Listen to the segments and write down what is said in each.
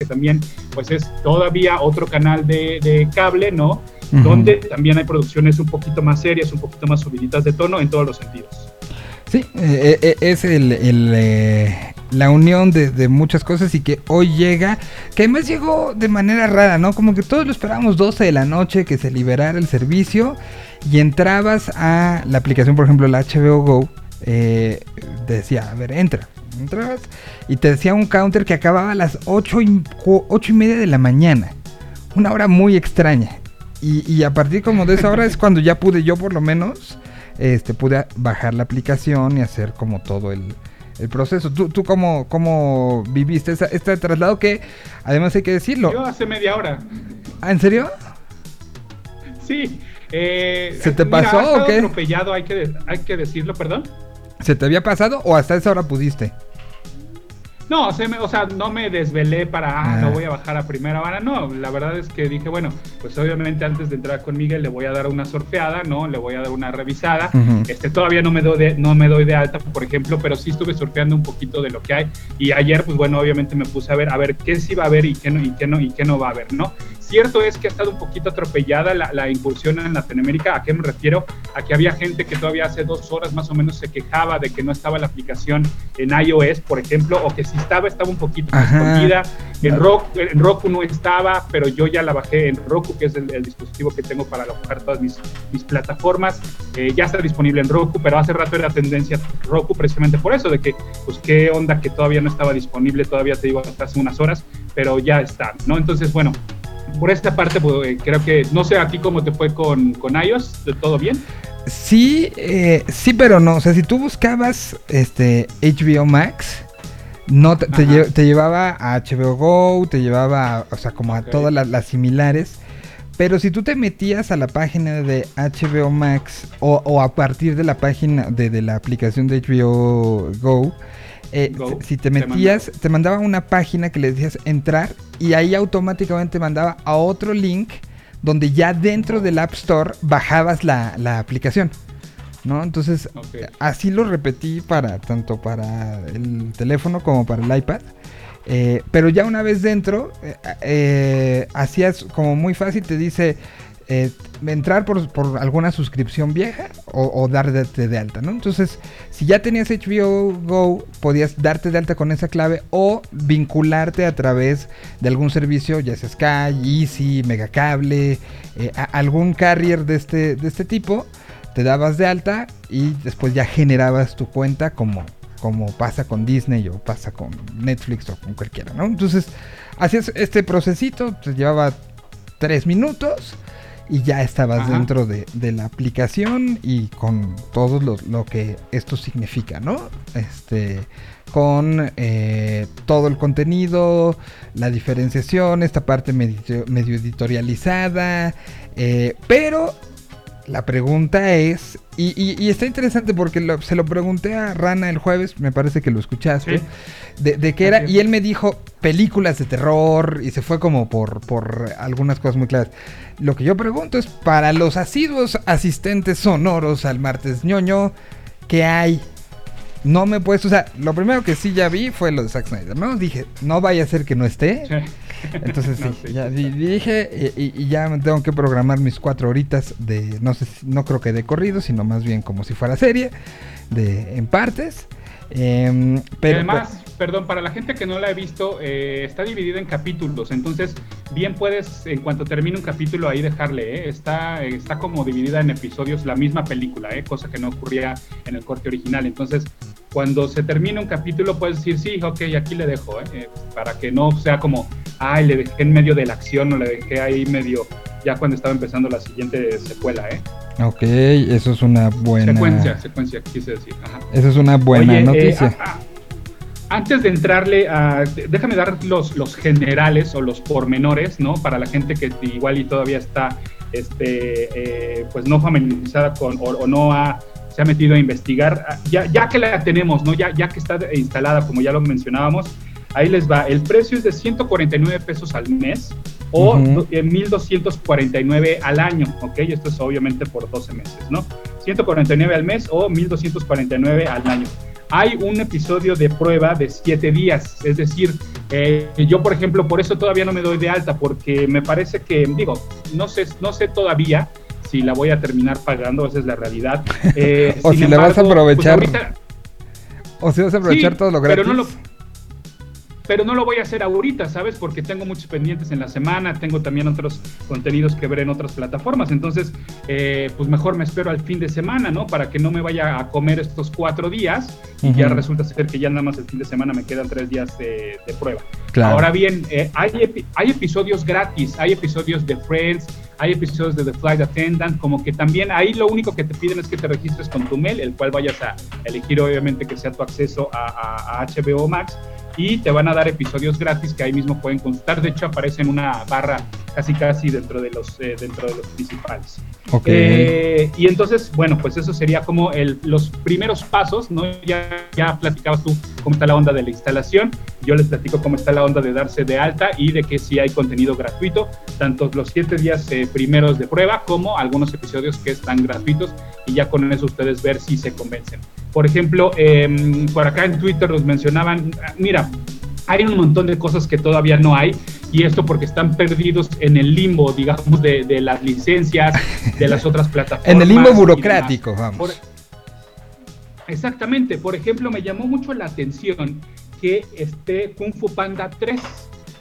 que también pues es todavía otro canal de, cable, ¿no? Donde también hay producciones un poquito más serias, un poquito más subiditas de tono en todos los sentidos. Sí, eh, eh, es el, la unión de, muchas cosas y que hoy llega, que además llegó de manera rara, ¿no? Como que todos lo esperábamos 12 de la noche que se liberara el servicio y entrabas a la aplicación, por ejemplo, la HBO Go, eh, decía, a ver, entra. Entrabas y te decía un counter que acababa a las 8 y, y media de la mañana. Una hora muy extraña. Y, y a partir como de esa hora es cuando ya pude yo por lo menos, este, pude bajar la aplicación y hacer como todo el, el proceso. ¿Tú, tú cómo, cómo viviste este traslado que, además hay que decirlo? Yo hace media hora. ¿Ah, en serio? Sí. Eh, ¿Se te pasó o qué? atropellado, hay que, hay que decirlo, perdón. ¿Se te había pasado o hasta esa hora pudiste? No, o sea, no me desvelé para, ah, no ah. voy a bajar a primera hora. No, la verdad es que dije, bueno, pues obviamente antes de entrar con Miguel le voy a dar una surfeada, ¿no? Le voy a dar una revisada. Este, todavía no me, doy de, no me doy de alta, por ejemplo, pero sí estuve surfeando un poquito de lo que hay. Y ayer, pues bueno, obviamente me puse a ver, a ver qué sí va a haber y qué no, y qué no, y qué no va a haber, ¿no? Cierto es que ha estado un poquito atropellada la, incursión en Latinoamérica. ¿A qué me refiero? A que había gente que todavía hace dos horas más o menos se quejaba de que no estaba la aplicación en iOS, por ejemplo, o que si estaba, estaba un poquito escondida. En, Roku, no estaba, pero yo ya la bajé en Roku, que es el, dispositivo que tengo para alojar todas mis, mis plataformas. Eh, ya está disponible en Roku, pero hace rato era tendencia Roku precisamente por eso, de que, pues, qué onda que todavía no estaba disponible, todavía te digo hasta hace unas horas, pero ya está, ¿no? Entonces, bueno, por esta parte, pues, eh, creo que, no sé aquí cómo te fue con, con iOS, ¿todo bien? Sí, eh, sí, pero no. O sea, si tú buscabas este HBO Max, no te, te, llevaba a HBO Go, te llevaba, o sea, como a todas las, similares. Pero si tú te metías a la página de HBO Max o, a partir de la página de, de la aplicación de HBO Go, eh, si te metías, te, mandaba una página que le decías entrar y ahí automáticamente mandaba a otro link donde ya dentro del App Store bajabas la, aplicación. ¿no? Entonces, así lo repetí para tanto para el teléfono como para el iPad. Eh, pero ya una vez dentro, eh, hacías como muy fácil, te dice, eh, entrar por, alguna suscripción vieja o, darte de alta, ¿no? Entonces, si ya tenías HBO Go, podías darte de alta con esa clave o vincularte a través de algún servicio, ya sea Sky, Easy, Megacable, eh, algún carrier de este, de este tipo, te dabas de alta y después ya generabas tu cuenta como, como pasa con Disney o pasa con Netflix o con cualquiera, ¿no? Entonces, hacías este procesito, te llevaba tres minutos y ya estabas dentro de, la aplicación y con todo lo, que esto significa, ¿no? Este, con eh, todo el contenido, la diferenciación, esta parte medio, editorializada, eh, pero la pregunta es, y, está interesante porque se lo pregunté a Rana el jueves, me parece que lo escuchaste, de, qué era, y él me dijo películas de terror y se fue como por, por algunas cosas muy claras. Lo que yo pregunto es, para los asiduos asistentes sonoros al martes ñoño, ¿qué hay? No me he puesto, o sea, lo primero que sí ya vi fue lo de Zack Snyder, ¿no? Dije, no vaya a ser que no esté. Entonces sí, ya dije y, ya me tengo que programar mis cuatro horitas de, no sé, no creo que de corrido, sino más bien como si fuera serie, de en partes. Em, pero, además, perdón, para la gente que no la ha visto, eh, está dividida en capítulos, entonces bien puedes, en cuanto termine un capítulo, ahí dejarle, eh, está, está como dividida en episodios la misma película, eh, cosa que no ocurría en el corte original, entonces cuando se termine un capítulo puedes decir, sí, ok, aquí le dejo, para que no sea como, ay, le dejé en medio de la acción o le dejé ahí medio, ya cuando estaba empezando la siguiente secuela, ¿eh? Ok, eso es una buena. Secuencia, secuencia, quise decir. Eso es una buena eh, noticia. Antes de entrarle a. Déjame dar los, los generales o los pormenores, ¿no? Para la gente que igual y todavía está este, eh, pues no familiarizada con o, no ha, se ha metido a investigar. Ah, ya, ya que la tenemos, ¿no? Ya, ya que está instalada, como ya lo mencionábamos, ahí les va. El precio es de 149 pesos al mes o 1.249 al año, ¿ok? Esto es obviamente por 12 meses, ¿no? 149 al mes o 1.249 al año. Hay un episodio de prueba de siete días. Es decir, eh, yo, por ejemplo, por eso todavía no me doy de alta, porque me parece que, digo, no sé, no sé todavía si la voy a terminar pagando, esa es la realidad. Eh, o si le vas a pues, aprovechar. o si vas a aprovechar todo lo gratis. Pero no lo, pero no lo voy a hacer ahorita, ¿sabes? Porque tengo muchos pendientes en la semana, tengo también otros contenidos que ver en otras plataformas, entonces, eh, pues mejor me espero al fin de semana, ¿no? Para que no me vaya a comer estos cuatro días y ya resulta ser que ya nada más el fin de semana me quedan tres días de, prueba. Ahora bien, eh, hay, hay episodios gratis, hay episodios de Friends, hay episodios de The Flight Attendant, como que también ahí lo único que te piden es que te registres con tu mail, el cual vayas a elegir obviamente que sea tu acceso a, a HBO Max y te van a dar episodios gratis que ahí mismo pueden consultar. De hecho, aparece en una barra casi casi dentro de los, eh, dentro de los principales. Eh, y entonces, bueno, pues eso sería como el, los primeros pasos, ¿no? Ya, ya platicabas tú cómo está la onda de la instalación, yo les platico cómo está la onda de darse de alta y de que sí hay contenido gratuito, tanto los siete días eh, primeros de prueba como algunos episodios que están gratuitos y ya con eso ustedes ver si se convencen. Por ejemplo, em, por acá en Twitter nos mencionaban, mira, hay un montón de cosas que todavía no hay y esto porque están perdidos en el limbo, digamos, de, las licencias, de las otras plataformas. en el limbo burocrático, vamos. exactamente, por ejemplo, me llamó mucho la atención que esté Kung Fu Panda 3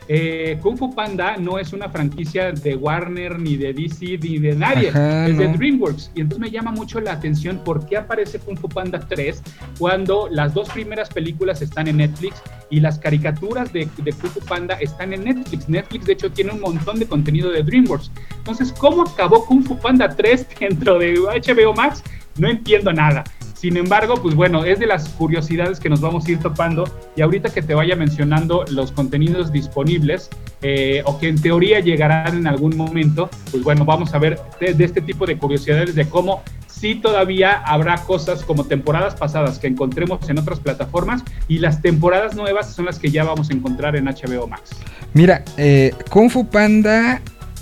eh, Kung Fu Panda no es una franquicia de Warner, ni de DC, ni de nadie, es de DreamWorks. Y entonces me llama mucho la atención por qué aparece Kung Fu Panda 3 cuando las dos primeras películas están en Netflix y las caricaturas de, de Kung Fu Panda están en Netflix. Netflix, de hecho, tiene un montón de contenido de DreamWorks. Entonces, ¿cómo acabó Kung Fu Panda 3 dentro de HBO Max? No entiendo nada. Sin embargo, pues bueno, es de las curiosidades que nos vamos a ir topando y ahorita que te vaya mencionando los contenidos disponibles eh, o que en teoría llegarán en algún momento, pues bueno, vamos a ver de, este tipo de curiosidades de cómo sí todavía habrá cosas como temporadas pasadas que encontremos en otras plataformas y las temporadas nuevas son las que ya vamos a encontrar en HBO Max. Mira, eh, Kung Fu Panda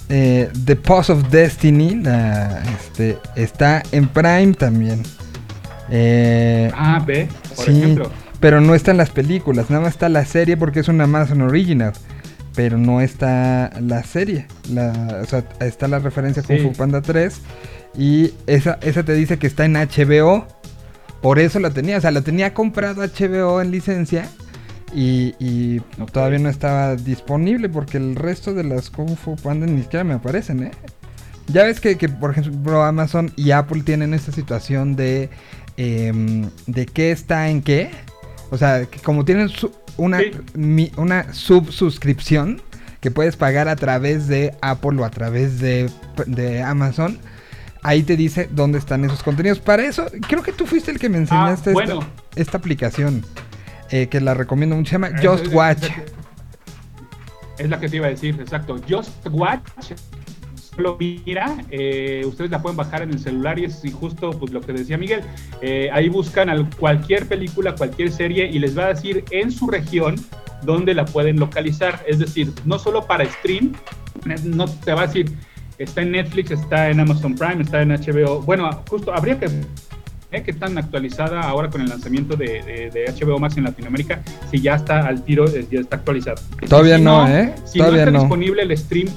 eh, The Pause of Destiny este, está en Prime también. Eh, ah, ve, por ejemplo. Pero no está en las películas, nada más está la serie porque es una Amazon Original. Pero no está la serie. La, o sea, está la referencia con Kung Fu Panda 3. Y esa, esa te dice que está en HBO. Por eso la tenía. O sea, la tenía comprado HBO en licencia. Y, todavía no estaba disponible porque el resto de las Kung Fu Panda ni siquiera me aparecen, ¿eh? Ya ves que, que, por ejemplo, Amazon y Apple tienen esta situación de Em, de qué está en qué. O sea, que como tienen una, una subsuscripción que puedes pagar a través de Apple o a través de, Amazon, ahí te dice dónde están esos contenidos. Para eso, creo que tú fuiste el que me enseñaste ah, esta, aplicación, eh, que la recomiendo mucho, se llama Just Watch. Es la que te iba a decir, exacto. Just Watch lo mira, eh, ustedes la pueden bajar en el celular y es justo pues, lo que decía Miguel. Eh, ahí buscan cualquier película, cualquier serie y les va a decir en su región dónde la pueden localizar. Es decir, no solo para stream, no te va a decir está en Netflix, está en Amazon Prime, está en HBO. Bueno, justo habría que ver qué tan actualizada ahora con el lanzamiento de, HBO Max en Latinoamérica, si ya está al tiro, eh, ya está actualizado. Todavía no, ¿eh? Si no está disponible el stream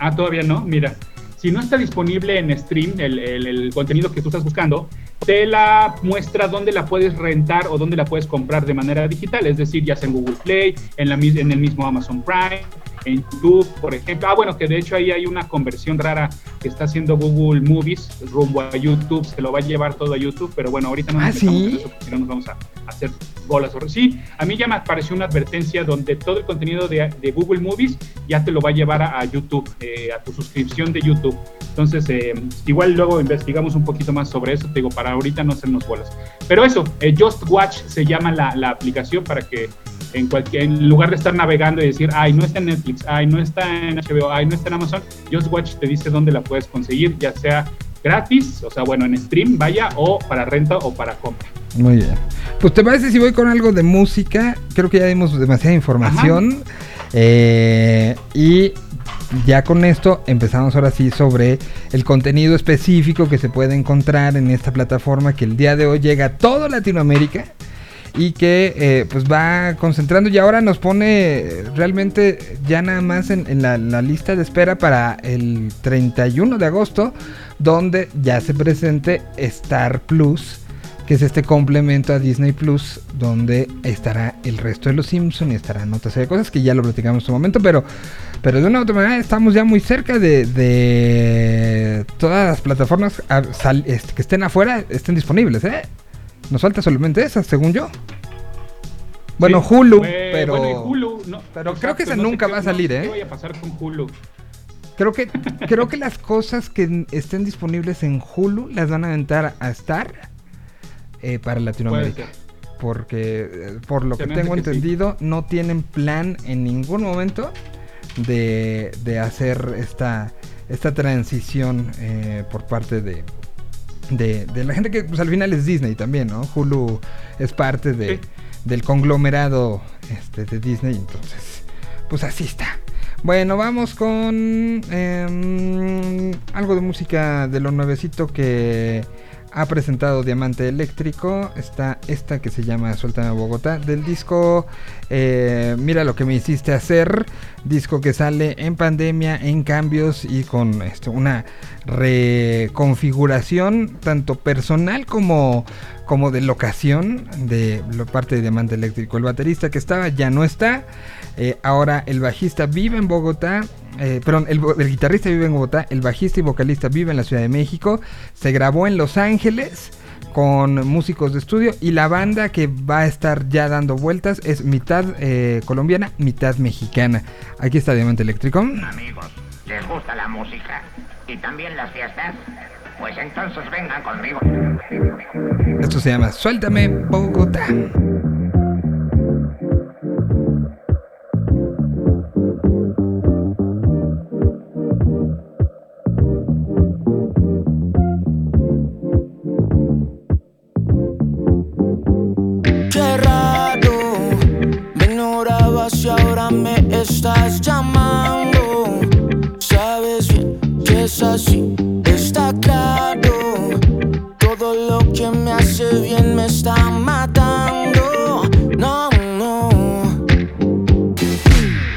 Ah, todavía no. Mira, si no está disponible en stream el, contenido que tú estás buscando, te la muestra dónde la puedes rentar o dónde la puedes comprar de manera digital, es decir, ya sea en Google Play, en, la, en el mismo Amazon Prime, en YouTube, por ejemplo. Ah, bueno, que de hecho ahí hay una conversión rara que está haciendo Google Movies rumbo a YouTube, se lo va a llevar todo a YouTube, pero bueno, ahorita no ¿Ah, ¿sí? eso no nos vamos a hacer bolas. Sí, a mí ya me apareció una advertencia donde todo el contenido de, Google Movies ya te lo va a llevar a, YouTube, eh, a tu suscripción de YouTube. Entonces, eh, igual luego investigamos un poquito más sobre eso, te digo, para ahorita no hacernos bolas. Pero eso, eh, Just Watch se llama la, aplicación para que en cualquier en lugar de estar navegando y decir, ay, no está en Netflix, ay, no está en HBO, ay, no está en Amazon, Just Watch te dice dónde la puedes conseguir, ya sea gratis, o sea, bueno, en stream, vaya, o para renta o para compra. Muy bien. Pues te parece si voy con algo de música, creo que ya dimos demasiada información. Eh, y ya con esto empezamos ahora sí sobre el contenido específico que se puede encontrar en esta plataforma que el día de hoy llega a toda Latinoamérica y que eh, pues va concentrando y ahora nos pone realmente ya nada más en, la, lista de espera para el 31 de agosto donde ya se presente Star Plus que es este complemento a Disney Plus, donde estará el resto de los Simpsons y estarán otras serie de cosas que ya lo platicamos en su momento, pero, pero de una u otra manera estamos ya muy cerca de, todas las plataformas este, que estén afuera, estén disponibles, ¿eh? Nos falta solamente esas, según yo. Bueno, Hulu, pero, pero creo que esa nunca va a salir, ¿eh? ¿Qué a pasar con Hulu? Creo que, creo que las cosas que estén disponibles en Hulu las van a aventar a Star eh, para Latinoamérica. Porque, eh, por lo que tengo entendido, no tienen plan en ningún momento de, hacer esta, esta transición eh, por parte de, de, la gente que pues, al final es Disney también, ¿no? Hulu es parte de, del conglomerado este, de Disney, entonces, pues así está. Bueno, vamos con em, algo de música de lo nuevecito que ha presentado Diamante Eléctrico. Está esta que se llama Suéltame Bogotá. Del disco eh, Mira lo que me hiciste hacer. Disco que sale en pandemia, en cambios y con esto, una reconfiguración tanto personal como, como de locación de la parte de Diamante Eléctrico. El baterista que estaba ya no está. Eh, ahora el bajista vive en Bogotá eh, perdón, el, guitarrista vive en Bogotá, el bajista y vocalista vive en la Ciudad de México, se grabó en Los Ángeles con músicos de estudio y la banda que va a estar ya dando vueltas es mitad eh, colombiana, mitad mexicana. Aquí está Diamante Eléctrico. Amigos, ¿les gusta la música y también las fiestas? Pues entonces vengan conmigo. Esto se llama Suéltame Bogotá. Estás llamando. Sabes bien que es así, está claro. Todo lo que me hace bien me está matando. No, no.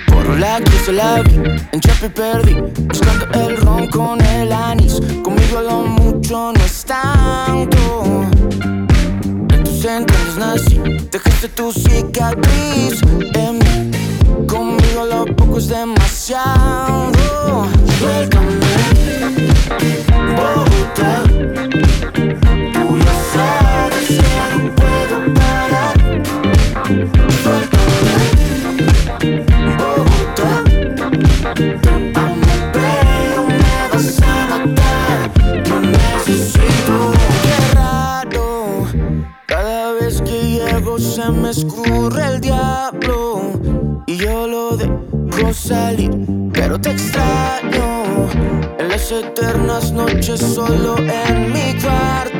Por la cruz de la vi, en Chapi perdí. Buscando el ron con el anís. Conmigo lo mucho no es tanto. En tus entrañas nací, dejaste tu cicatriz en mí Conmigo lo poco es demasiado. Suéltame, Bogotá. Me escurre el diablo y yo lo dejo salir, pero te extraño en las eternas noches solo en mi cuarto.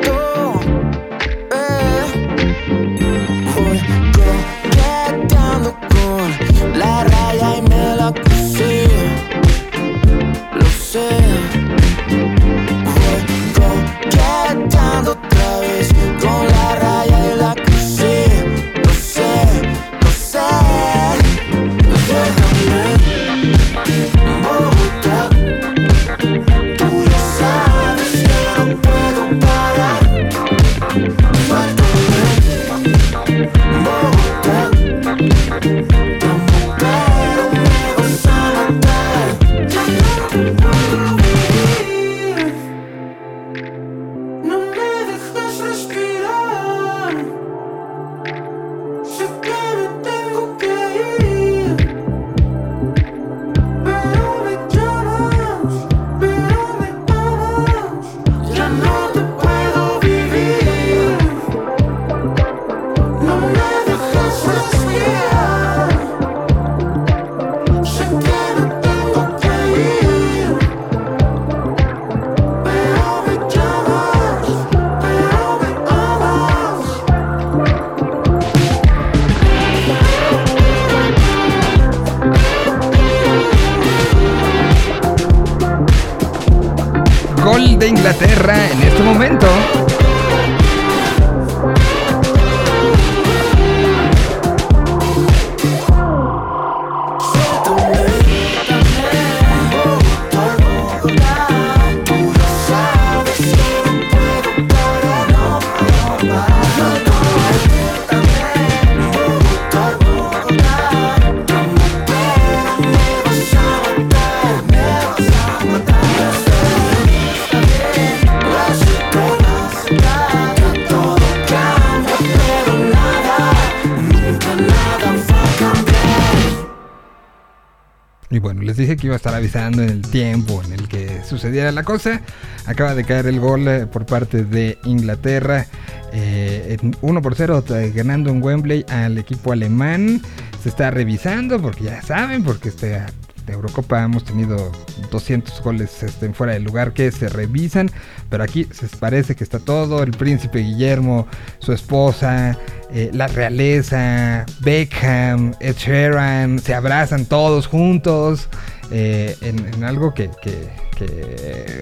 Tiempo en el que sucediera la cosa. Acaba de caer el gol eh, por parte de Inglaterra. Eh, 1 por 0 ganando en Wembley al equipo alemán. Se está revisando porque ya saben, porque este, de Eurocopa hemos tenido 200 goles este, fuera del lugar que se revisan, pero aquí se parece que está todo, el príncipe Guillermo, su esposa, eh, la realeza, Beckham, Ed se abrazan todos juntos eh, en, algo que,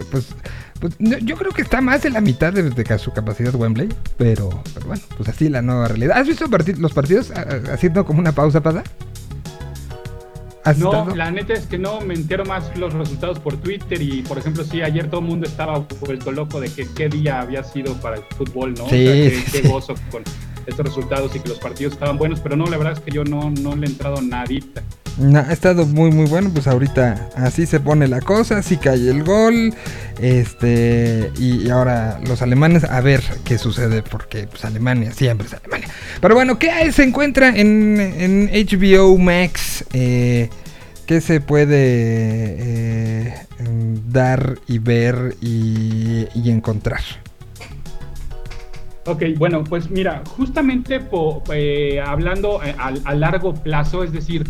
pues, pues yo creo que está más de la mitad de, su capacidad Wembley, pero, bueno, pues así la nueva realidad. ¿Has visto los partidos haciendo como una pausa para? No, la neta es que no me entero más los resultados por Twitter y, por ejemplo, sí, ayer todo el mundo estaba vuelto loco de que qué día había sido para el fútbol, ¿no? Sí, qué, gozo con estos resultados y que los partidos estaban buenos, pero no, la verdad es que yo no, no le he entrado nadita. Ha estado muy muy bueno, pues ahorita así se pone la cosa, así cae el gol, este y, ahora los alemanes a ver qué sucede porque pues Alemania siempre es Alemania. Pero bueno, ¿qué se encuentra en, en HBO Max? Eh, ¿Qué se puede eh, dar y ver y, encontrar? Ok, bueno, pues mira, justamente eh, hablando a, largo plazo, es decir,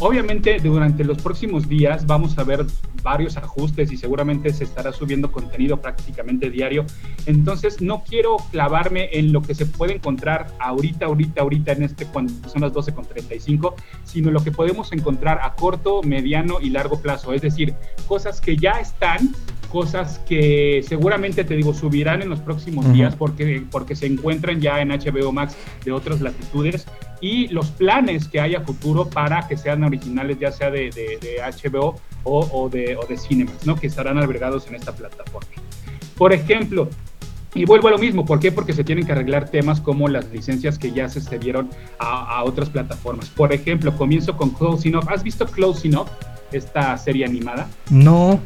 Obviamente durante los próximos días vamos a ver varios ajustes y seguramente se estará subiendo contenido prácticamente diario. Entonces no quiero clavarme en lo que se puede encontrar ahorita, ahorita, ahorita en este cuando son las 12.35, sino lo que podemos encontrar a corto, mediano y largo plazo. Es decir, cosas que ya están cosas que seguramente te digo subirán en los próximos días porque, porque se encuentran ya en HBO Max de otras latitudes y los planes que hay a futuro para que sean originales ya sea de, de, HBO o, o, de, o de Cinemas, ¿no? que estarán albergados en esta plataforma. Por ejemplo, y vuelvo a lo mismo, ¿por qué? Porque se tienen que arreglar temas como las licencias que ya se cedieron a, a otras plataformas. Por ejemplo, comienzo con Close Enough. ¿Has visto Close Enough, esta serie animada? No.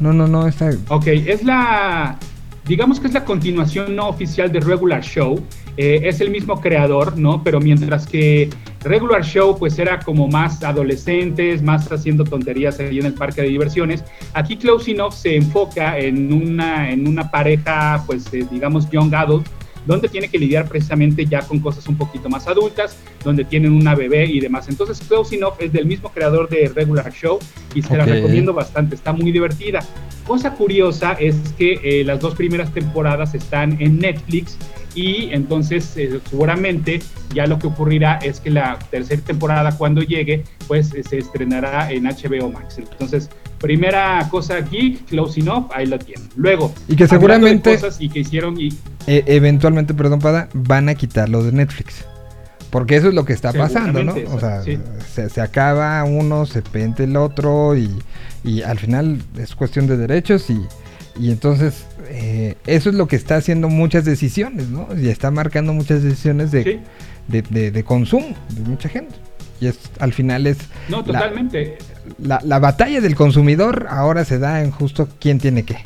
No, no, no, está. Ok, es la. Digamos que es la continuación no oficial de Regular Show. Eh, es el mismo creador, ¿no? Pero mientras que Regular Show, pues era como más adolescentes, más haciendo tonterías ahí en el parque de diversiones. Aquí Close Enough se enfoca en una, en una pareja, pues eh, digamos, young adult, donde tiene que lidiar precisamente ya con cosas un poquito más adultas, donde tienen una bebé y demás. Entonces, Close Enough es del mismo creador de Regular Show y se la recomiendo bastante, está muy divertida. Cosa curiosa es que eh, las dos primeras temporadas están en Netflix y entonces eh, seguramente ya lo que ocurrirá es que la tercera temporada cuando llegue pues eh, se estrenará en HBO Max. Entonces, primera cosa aquí, Close Enough, ahí lo tienen. Luego, y que seguramente cosas y que hicieron y e, eventualmente, perdón, Pada, van a quitarlo de Netflix. Porque eso es lo que está pasando, ¿no? O sea, se, acaba uno, se pente el otro y, y, al final es cuestión de derechos y, y entonces eh, eso es lo que está haciendo muchas decisiones, ¿no? Y está marcando muchas decisiones de, de, consumo de mucha gente. Y es, al final es... No, totalmente. La, la, batalla del consumidor ahora se da en justo quién tiene qué.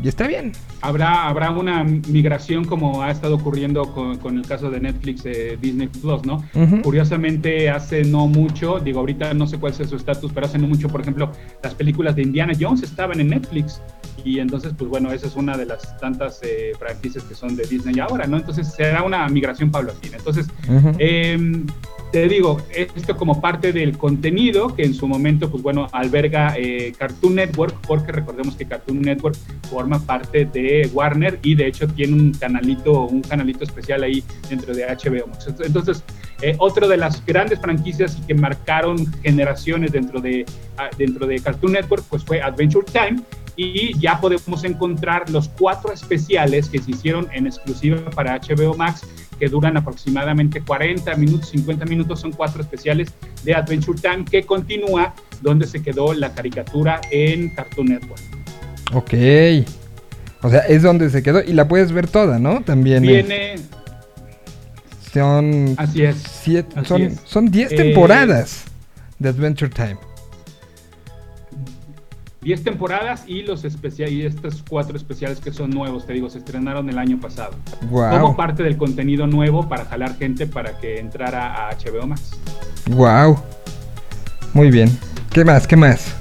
Y está bien habrá, habrá una migración como ha estado ocurriendo con, el caso de Netflix, eh, Disney Plus, ¿no? Curiosamente, hace no mucho, digo, ahorita no sé cuál es su estatus, pero hace no mucho, por ejemplo, las películas de Indiana Jones estaban en Netflix. Y entonces, pues bueno, esa es una de las tantas eh, franquicias que son de Disney ahora, ¿no? Entonces será una migración paulatina. Entonces, te digo, esto como parte del contenido que en su momento, pues bueno, alberga eh, Cartoon Network, porque recordemos que Cartoon Network forma parte de Warner y de hecho tiene un canalito, un canalito especial ahí dentro de HBO Entonces, eh, otro de las grandes franquicias que marcaron generaciones dentro de, ah, dentro de Cartoon Network, pues fue Adventure Time y ya podemos encontrar los cuatro especiales que se hicieron en exclusiva para HBO Max que duran aproximadamente 40 minutos, 50 minutos, son cuatro especiales de Adventure Time que continúa donde se quedó la caricatura en Cartoon Network. Ok. O sea, es donde se quedó y la puedes ver toda, ¿no? También. Viene. Son. Así es. Siete, son, son 10 temporadas de Adventure Time. 10 temporadas y los especiales y estos cuatro especiales que son nuevos, te digo, se estrenaron el año pasado. Como parte del contenido nuevo para jalar gente para que entrara a HBO Max. Wow. Muy bien. ¿Qué más? ¿Qué más?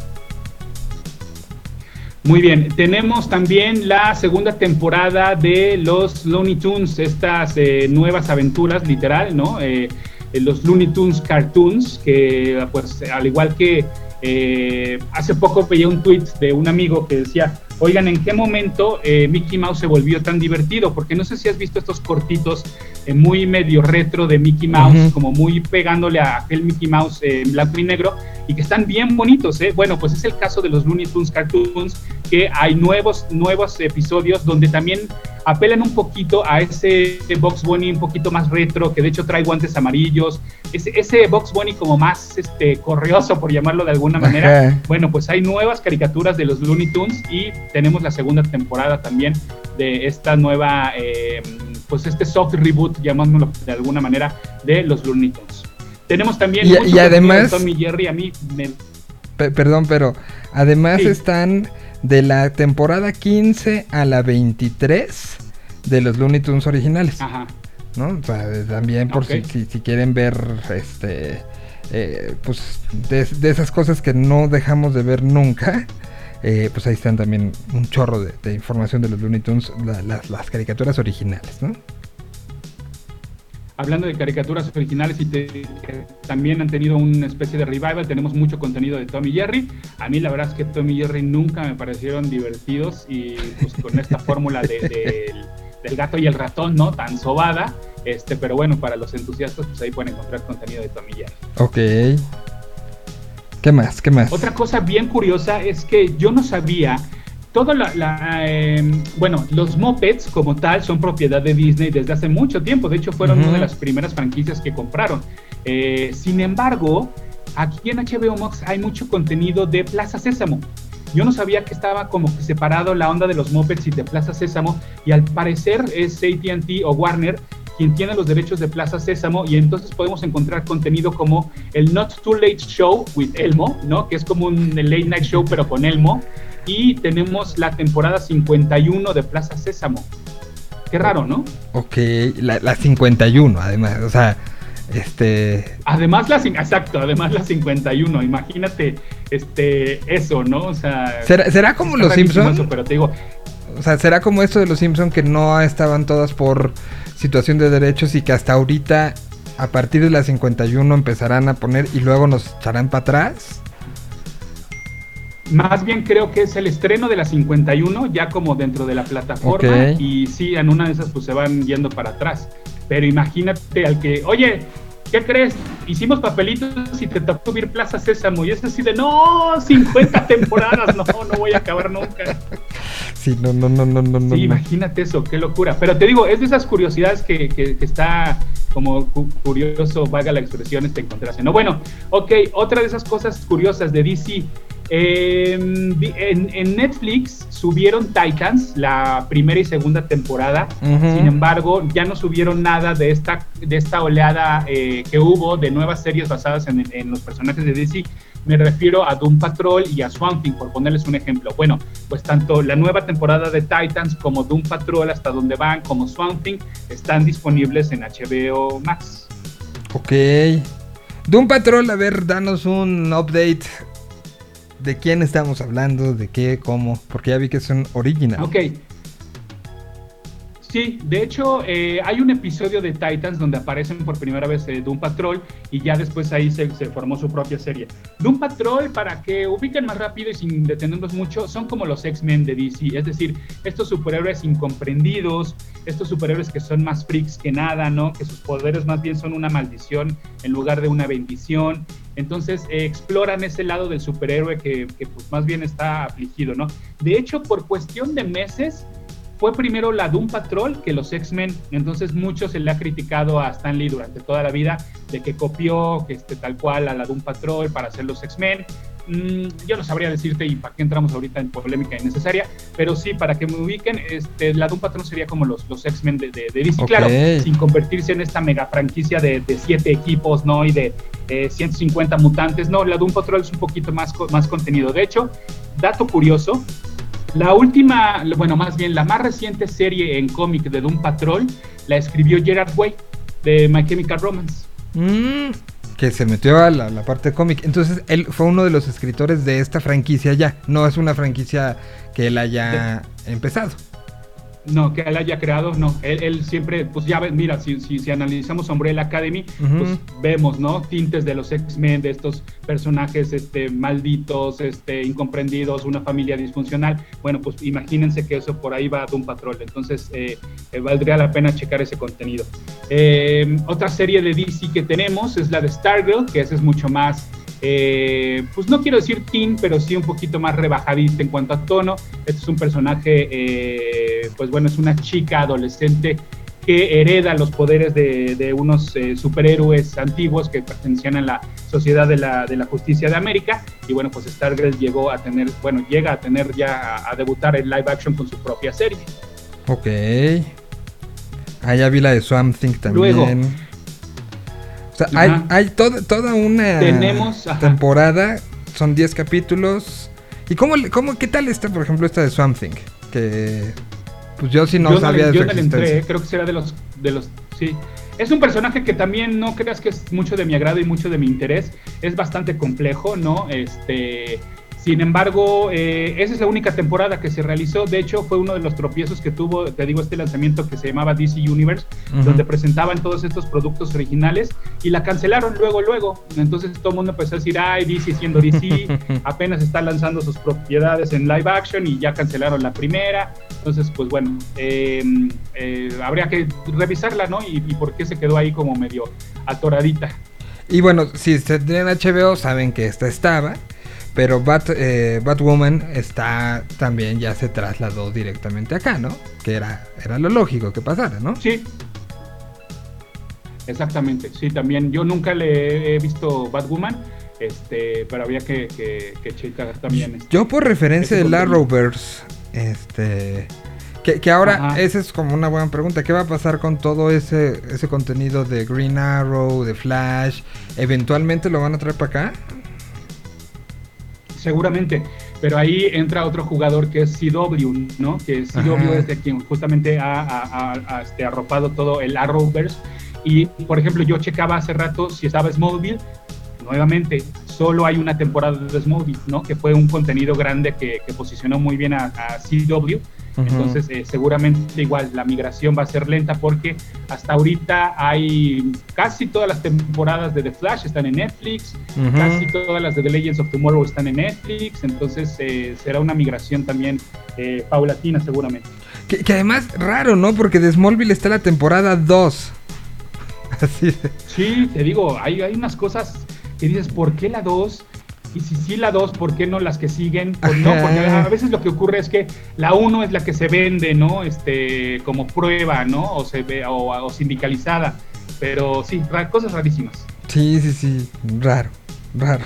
Muy bien, tenemos también la segunda temporada de los Looney Tunes, estas eh, nuevas aventuras, literal, ¿no? Eh, los Looney Tunes Cartoons, que pues al igual que eh, hace poco veía un tweet de un amigo que decía, oigan, ¿en qué momento eh, Mickey Mouse se volvió tan divertido? Porque no sé si has visto estos cortitos eh, muy medio retro de Mickey Mouse, como muy pegándole a aquel Mickey Mouse en blanco y negro, y que están bien bonitos. ¿eh? Bueno, pues es el caso de los Looney Tunes Cartoons, que hay nuevos, nuevos episodios donde también apelan un poquito a ese Box Bunny un poquito más retro, que de hecho trae guantes amarillos, ese, ese Box Bunny como más este, corrioso, por llamarlo de alguna manera. Bueno, pues hay nuevas caricaturas de los Looney Tunes y tenemos la segunda temporada también de esta nueva, eh, pues este soft reboot, llamándolo de alguna manera, de los Looney Tunes. Tenemos también... Y, y además... Tommy Jerry, a mí me... Perdón, pero además están de la temporada 15 a la 23 de los Looney Tunes originales. Ajá. ¿No? O sea, también por si, si, quieren ver este eh, pues de, esas cosas que no dejamos de ver nunca. Eh, pues ahí están también un chorro de, información de los Looney Tunes, las, las caricaturas originales, ¿no? Hablando de caricaturas originales y también han tenido una especie de revival, tenemos mucho contenido de Tommy Jerry. A mí la verdad es que Tommy Jerry nunca me parecieron divertidos y pues con esta fórmula de, del gato y el ratón, ¿no? Tan sobada. Este, pero bueno, para los entusiastas, pues ahí pueden encontrar contenido de Tommy Jerry. Ok. ¿Qué más? ¿Qué más? Otra cosa bien curiosa es que yo no sabía todo la, em, bueno, los mopeds como tal son propiedad de Disney desde hace mucho tiempo. De hecho, fueron una de las primeras franquicias que compraron. Eh, sin embargo, aquí en HBO Max hay mucho contenido de Plaza Sésamo. Yo no sabía que estaba como separado la onda de los mopeds y de Plaza Sésamo y al parecer es AT&T o Warner quien tiene los derechos de Plaza Sésamo y entonces podemos encontrar contenido como el Not Too Late Show with Elmo, ¿no? Que es como un late night show pero con Elmo y tenemos la temporada 51 de Plaza Sésamo. Qué raro, ¿no? Ok, la, la 51 además, o sea, este... Además la, exacto, además la 51, imagínate este, eso, ¿no? O sea... ¿Será, como los Simpsons? Pero te digo... O sea, ¿será como esto de los Simpsons que no estaban todas por situación de derechos y que hasta ahorita, a partir de la 51, empezarán a poner y luego nos echarán para atrás? Más bien creo que es el estreno de la 51, ya como dentro de la plataforma. Y sí, en una de esas pues se van yendo para atrás. Pero imagínate al que, oye, ¿qué crees? Hicimos papelitos y te tocó subir Plaza Sésamo. Y es así de, no, 50 temporadas, no, no voy a acabar nunca. Sí, no, no, no, no, no. Sí, imagínate eso, qué locura. Pero te digo, es de esas curiosidades que, que, está como curioso, valga la expresión, este encontrarse. No, bueno, ok, otra de esas cosas curiosas de DC en, Netflix subieron Titans, la primera y segunda temporada. Sin embargo, ya no subieron nada de esta, de esta oleada eh, que hubo de nuevas series basadas en, los personajes de DC. Me refiero a Doom Patrol y a Swamp Thing, por ponerles un ejemplo. Bueno, pues tanto la nueva temporada de Titans como Doom Patrol, hasta donde van, como Swamp Thing, están disponibles en HBO Max. Ok. Doom Patrol, a ver, danos un update de quién estamos hablando, de qué, cómo, porque ya vi que son original. Ok. Sí, de hecho eh, hay un episodio de Titans donde aparecen por primera vez eh, Doom Patrol y ya después ahí se, formó su propia serie. Doom Patrol, para que ubiquen más rápido y sin detenernos mucho, son como los X-Men de DC, es decir, estos superhéroes incomprendidos, estos superhéroes que son más freaks que nada, ¿no? Que sus poderes más bien son una maldición en lugar de una bendición. Entonces eh, exploran ese lado del superhéroe que, que pues más bien está afligido, ¿no? De hecho, por cuestión de meses, fue primero la Doom Patrol que los X-Men, entonces mucho se le ha criticado a Stan Lee durante toda la vida de que copió que este, tal cual a la Doom Patrol para hacer los X-Men. Mm, yo no sabría decirte y para qué entramos ahorita en polémica innecesaria, pero sí, para que me ubiquen, este, la Doom Patrol sería como los, los X-Men de, de, DC, claro, sin convertirse en esta mega franquicia de, de siete equipos, ¿no? Y de 150 mutantes, no, la Doom Patrol es un poquito más, más contenido. De hecho, dato curioso, la última, bueno, más bien la más reciente serie en cómic de Doom Patrol la escribió Gerard Way de My Chemical Romance. Mm, que se metió a la, la parte cómic. Entonces, él fue uno de los escritores de esta franquicia ya. No es una franquicia que él haya empezado. No, que él haya creado, no. Él, él siempre, pues ya ves, mira, si, si, si analizamos Umbrella Academy, pues vemos, ¿no? Tintes de los X-Men, de estos personajes este, malditos, este, incomprendidos, una familia disfuncional. Bueno, pues imagínense que eso por ahí va Doom Patrol. Entonces, eh, eh, valdría la pena checar ese contenido. Eh, otra serie de DC que tenemos es la de Stargirl, que esa es mucho más eh, pues no quiero decir teen, pero sí un poquito más rebajadita en cuanto a tono. Este es un personaje, eh, pues bueno, es una chica adolescente que hereda los poderes de, de unos eh, superhéroes antiguos que pertenecían a la Sociedad de la, de la Justicia de América. Y bueno, pues Stargirl llegó a tener, bueno, llega a tener ya a, a debutar en live action con su propia serie. Ok. Ah, ya vi la de Swamp Thing también. Luego. O sea, hay, hay toda, toda una Tenemos, ajá. temporada. Son 10 capítulos. ¿Y cómo, cómo, qué tal está, por ejemplo, esta de Swamp Thing? Que. Pues yo sí no yo sabía no, de su yo no entré, eh, creo que será de los, de los, sí. Es un personaje que también no creas que es mucho de mi agrado y mucho de mi interés. Es bastante complejo, ¿no? Este, sin embargo, eh, esa es la única temporada que se realizó. De hecho, fue uno de los tropiezos que tuvo, te digo, este lanzamiento que se llamaba DC Universe, donde presentaban todos estos productos originales y la cancelaron luego, luego. Entonces todo el mundo empezó a decir, ay, DC siendo DC, apenas está lanzando sus propiedades en live action y ya cancelaron la primera. Entonces, pues bueno, eh, eh, habría que revisarla, ¿no? Y, y por qué se quedó ahí como medio atoradita. Y bueno, si se tienen HBO, saben que esta estaba. Pero Bat, eh, Batwoman está también ya se trasladó directamente acá, ¿no? Que era, era lo lógico que pasara, ¿no? Sí. Exactamente, sí, también yo nunca le he visto Batwoman, este, pero habría que, que, que checar también. este. Yo por referencia Ese del contenido. Arrowverse, este... Que, que ahora, Ajá. esa es como una buena pregunta. ¿Qué va a pasar con todo ese, ese contenido de Green Arrow, de Flash? ¿Eventualmente lo van a traer para acá? Seguramente, pero ahí entra otro jugador que es CW, ¿no? Que CW Ajá. es de quien justamente ha, ha- ha- ha, este, arropado todo el Arrowverse. Y, por ejemplo, yo checaba hace rato si estaba Smallville. Nuevamente, solo hay una temporada de Smallville, ¿no? Que fue un contenido grande que, que posicionó muy bien a, a CW. Entonces, eh, seguramente igual la migración va a ser lenta porque hasta ahorita hay casi todas las temporadas de The Flash están en Netflix, casi todas las de The Legends of Tomorrow están en Netflix, entonces eh, será una migración también eh, paulatina seguramente. Que, que además, raro, ¿no? Porque de Smallville está la temporada 2. Así. Sí, te digo, hay, hay unas cosas que dices, ¿por qué la 2? Y si sí la 2, ¿por qué no las que siguen? Pues no, porque a veces lo que ocurre es que la 1 es la que se vende, ¿no? Este, como prueba, ¿no? O, se ve, o, o sindicalizada. Pero sí, cosas rarísimas. Sí, sí, sí. Raro, raro.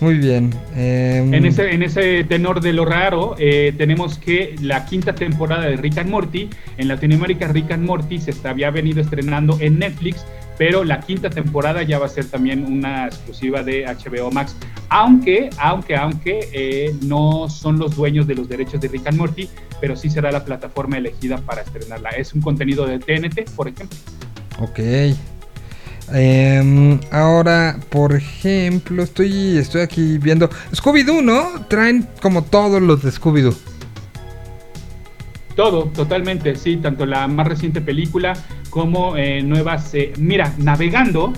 Muy bien. em, En ese, en ese tenor de lo raro, eh, tenemos que la quinta temporada de Rick and Morty, en Latinoamérica Rick and Morty se está- había venido estrenando en Netflix, pero la quinta temporada ya va a ser también una exclusiva de HBO Max, aunque, aunque, aunque eh, no son los dueños de los derechos de Rick and Morty, pero sí será la plataforma elegida para estrenarla. Es un contenido de TNT, por ejemplo. Ok. Em, ahora, por ejemplo, estoy, estoy aquí viendo. Scooby-Doo, ¿no? Traen como todos los de Scooby-Doo. Todo, totalmente, sí, tanto la más reciente película como eh, nuevas... eh, mira, navegando,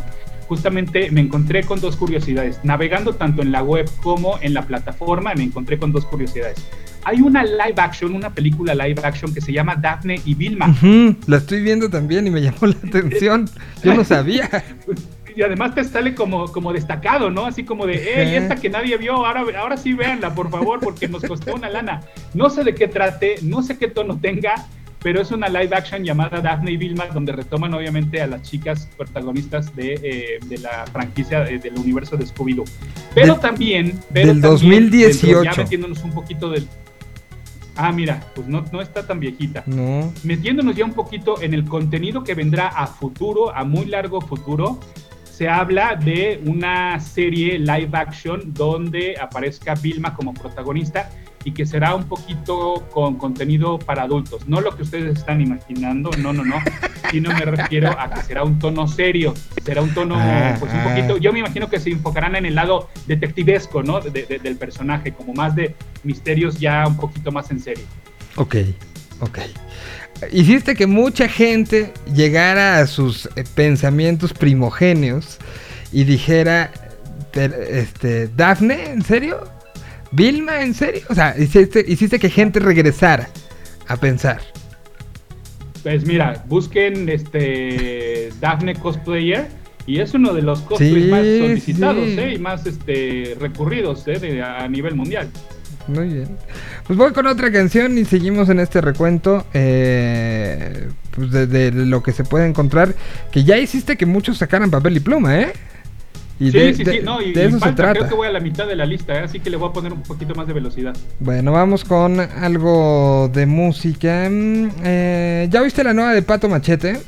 justamente me encontré con dos curiosidades. Navegando tanto en la web como en la plataforma, me encontré con dos curiosidades. Hay una live action, una película live action que se llama Daphne y Vilma. Ujú, la estoy viendo también y me llamó la atención. Yo no sabía. Y además te sale como, como destacado, ¿no? Así como de, hey, esta que nadie vio, ahora, ahora sí véanla, por favor, porque nos costó una lana. No sé de qué trate, no sé qué tono tenga, pero es una live action llamada Daphne y Vilma, donde retoman obviamente a las chicas protagonistas de, eh, de la franquicia eh, del universo de Scooby-Doo. Pero también... Pero del también, 2018. dentro, ya metiéndonos un poquito del... Ah, mira, pues no, no está tan viejita No. metiéndonos ya un poquito en el contenido que vendrá a futuro, a muy largo futuro, se habla de una serie live action donde aparezca Vilma como protagonista y que será un poquito con contenido para adultos. No lo que ustedes están imaginando, no, no, no, sino me refiero a que será un tono serio, será un tono, ah, pues un ah. poquito, yo me imagino que se enfocarán en el lado detectivesco, ¿no? del personaje, como más de misterios ya un poquito más en serio. Ok, ok. Hiciste que mucha gente llegara a sus eh, pensamientos primogenios y dijera, este, Dafne, ¿en serio? Vilma, ¿en serio? O sea, hiciste, que gente regresara a pensar. Pues mira, busquen este Daphne Cosplayer y es uno de los cosplays más solicitados ¿eh? y más este, recurridos ¿eh? a nivel mundial. Muy bien. Pues voy con otra canción y seguimos en este recuento eh, pues de, de, lo que se puede encontrar. Que ya hiciste que muchos sacaran papel y pluma, ¿eh? sí, sí, sí, no, y, eso se trata. Creo que voy a la mitad de la lista, ¿eh? así que le voy a poner un poquito más de velocidad. Bueno, vamos con algo de música. Mm, eh, ¿Ya viste la nueva de Pato Machete?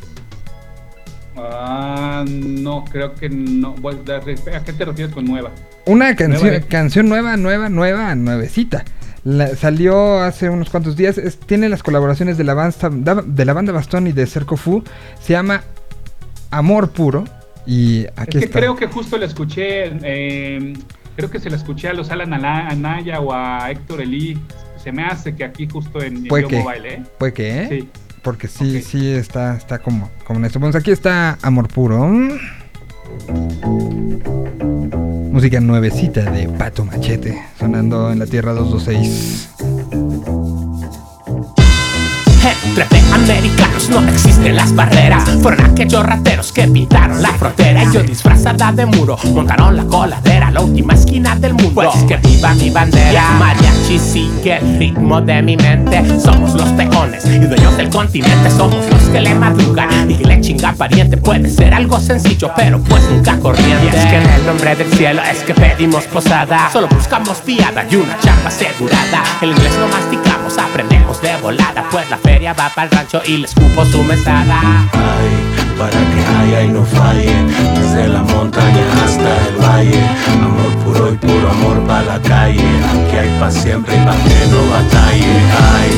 Ah, no, creo que no. ¿A qué te refieres con nueva? Una canción, canción nueva, nueva, nueva, nuevecita. salió hace unos cuantos días. tiene las colaboraciones de la, banda, de la banda Bastón y de Cerco Fu. Se llama Amor Puro. Y aquí es que creo que justo la escuché, eh, creo que se la escuché a los Alan Anaya o a Héctor Elí. Se me hace que aquí justo en, ¿Puede que, Mobile, ¿eh? Puede que, ¿eh? Sí. Porque sí, sí está, está como, como en esto. Pues aquí está Amor Puro. Música nuevecita de Pato Machete, sonando en la Tierra 226. Entre americanos no existen las barreras. Fueron aquellos rateros que pintaron la frontera. Y yo disfrazada de muro montaron la coladera, la última esquina del mundo. Pues que viva mi bandera. Mariachi sigue el ritmo de mi mente. Somos los peones y dueños del continente. Somos los que le madrugan y que le chinga pariente. Puede ser algo sencillo, pero pues nunca corriente. Y es que en el nombre del cielo es que pedimos posada. Solo buscamos fiada y una chamba asegurada. El inglés no aprendemos de volada. Pues la fe va para el rancho y le escupo su mesada. Ay, para que haya y no falle, desde la montaña hasta el valle. Amor puro y puro amor para la calle. Aquí hay pa' siempre y pa' que no batalle. Ay,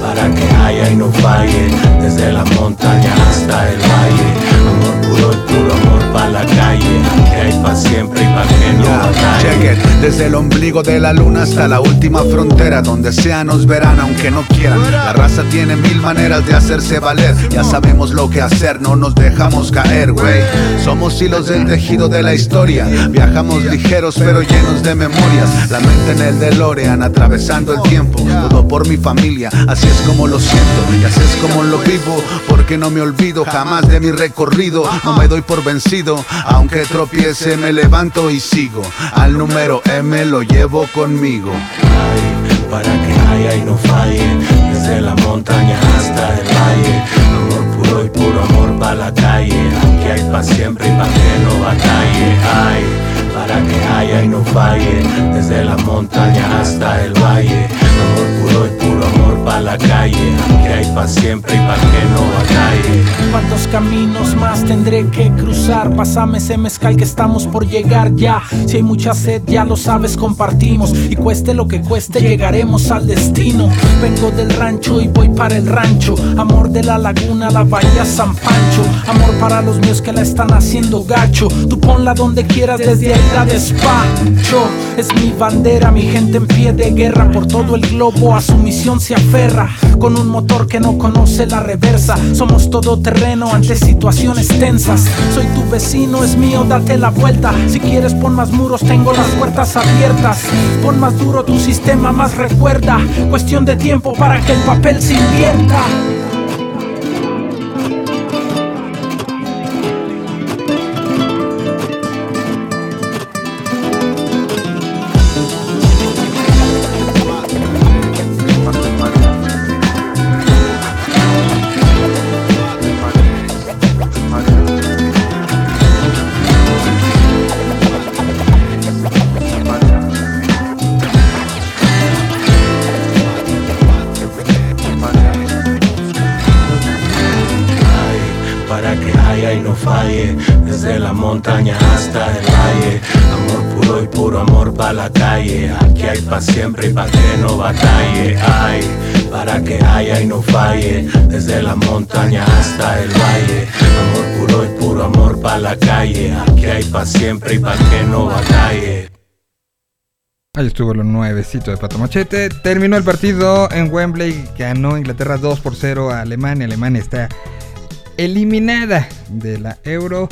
para que haya y no falle, desde la montaña hasta el valle. Amor puro y puro amor para la calle. Aquí hay pa' siempre y pa' que no batalle. Desde el ombligo de la luna hasta la última frontera, donde sea nos verán aunque no quieran. La raza tiene mil maneras de hacerse valer. Ya sabemos lo que hacer, no nos dejamos caer, güey. Somos hilos del tejido de la historia. Viajamos ligeros pero llenos de memorias. La mente en el DeLorean, atravesando el tiempo. Todo por mi familia, así es como lo siento. Y así es como lo vivo, porque no me olvido jamás de mi recorrido. No me doy por vencido, aunque tropiece, me levanto y sigo. Al número M lo llevo conmigo. Ay, para que haya y no falle, desde la montaña hasta el valle. Amor puro y puro amor para la calle. Aquí hay pa' siempre y pa' que no batalle. Ay, para que haya y no falle, desde la montaña hasta el valle. Amor puro y puro para la calle. Aquí hay pa' siempre y pa' que no batalle. ¿Cuántos caminos más tendré que cruzar? Pásame ese mezcal que estamos por llegar ya. Si hay mucha sed, ya lo sabes, compartimos. Y cueste lo que cueste, llegaremos al destino. Vengo del rancho y voy para el rancho. Amor de la laguna, la bahía San Pancho. Amor para los míos que la están haciendo gacho. Tú ponla donde quieras, desde ahí la despacho. Es mi bandera, mi gente en pie de guerra. Por todo el globo a su misión se Con un motor que no conoce la reversa. Somos todo terreno ante situaciones tensas. Soy tu vecino, es mío, date la vuelta. Si quieres, pon más muros, tengo las puertas abiertas. Pon más duro tu sistema, más recuerda. Cuestión de tiempo para que el papel se invierta. Aquí hay pa' siempre y pa' que no batalle. Ahí estuvo lo nuevecito de Pato Machete. Terminó el partido en Wembley. Ganó Inglaterra 2 por 0 a Alemania. Alemania está eliminada de la Euro.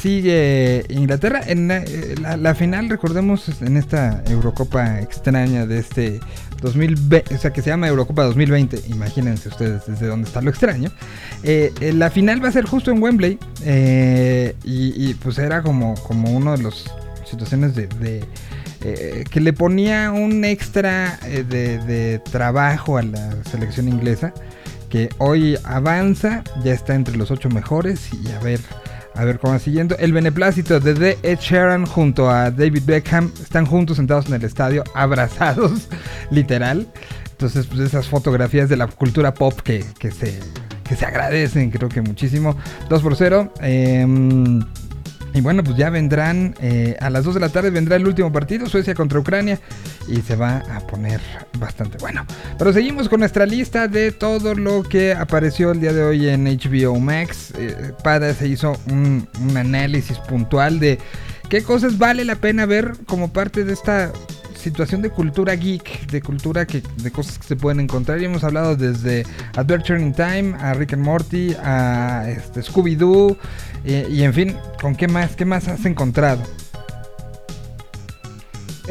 Sigue Inglaterra en la, eh, la- final, recordemos, en esta Eurocopa extraña de este 2020, o sea, que se llama Eurocopa 2020. Imagínense ustedes desde dónde está lo extraño. Eh, eh, la final va a ser justo en Wembley. y, pues era como, como uno de los situaciones de, que le ponía un extra de, de trabajo a la selección inglesa que hoy avanza, ya está entre los ocho mejores y a ver, a ver cómo va siguiendo. El beneplácito de The Ed Sheeran junto a David Beckham están juntos sentados en el estadio, abrazados, literal. Entonces, pues esas fotografías de la cultura pop que, que se, que se agradecen, creo que muchísimo. 2 por 0. em, y bueno, pues ya vendrán, eh, a las 2 de la tarde vendrá el último partido, Suecia contra Ucrania, y se va a poner bastante bueno. Pero seguimos con nuestra lista de todo lo que apareció el día de hoy en HBO Max. Eh, Pada se hizo un, un análisis puntual de qué cosas vale la pena ver como parte de esta situación de cultura geek, de cultura que, de cosas que se pueden encontrar. Y hemos hablado desde Adventure in Time, a Rick and Morty, a este, Scooby-Doo, eh, y en fin, ¿con qué más? ¿Qué más has encontrado?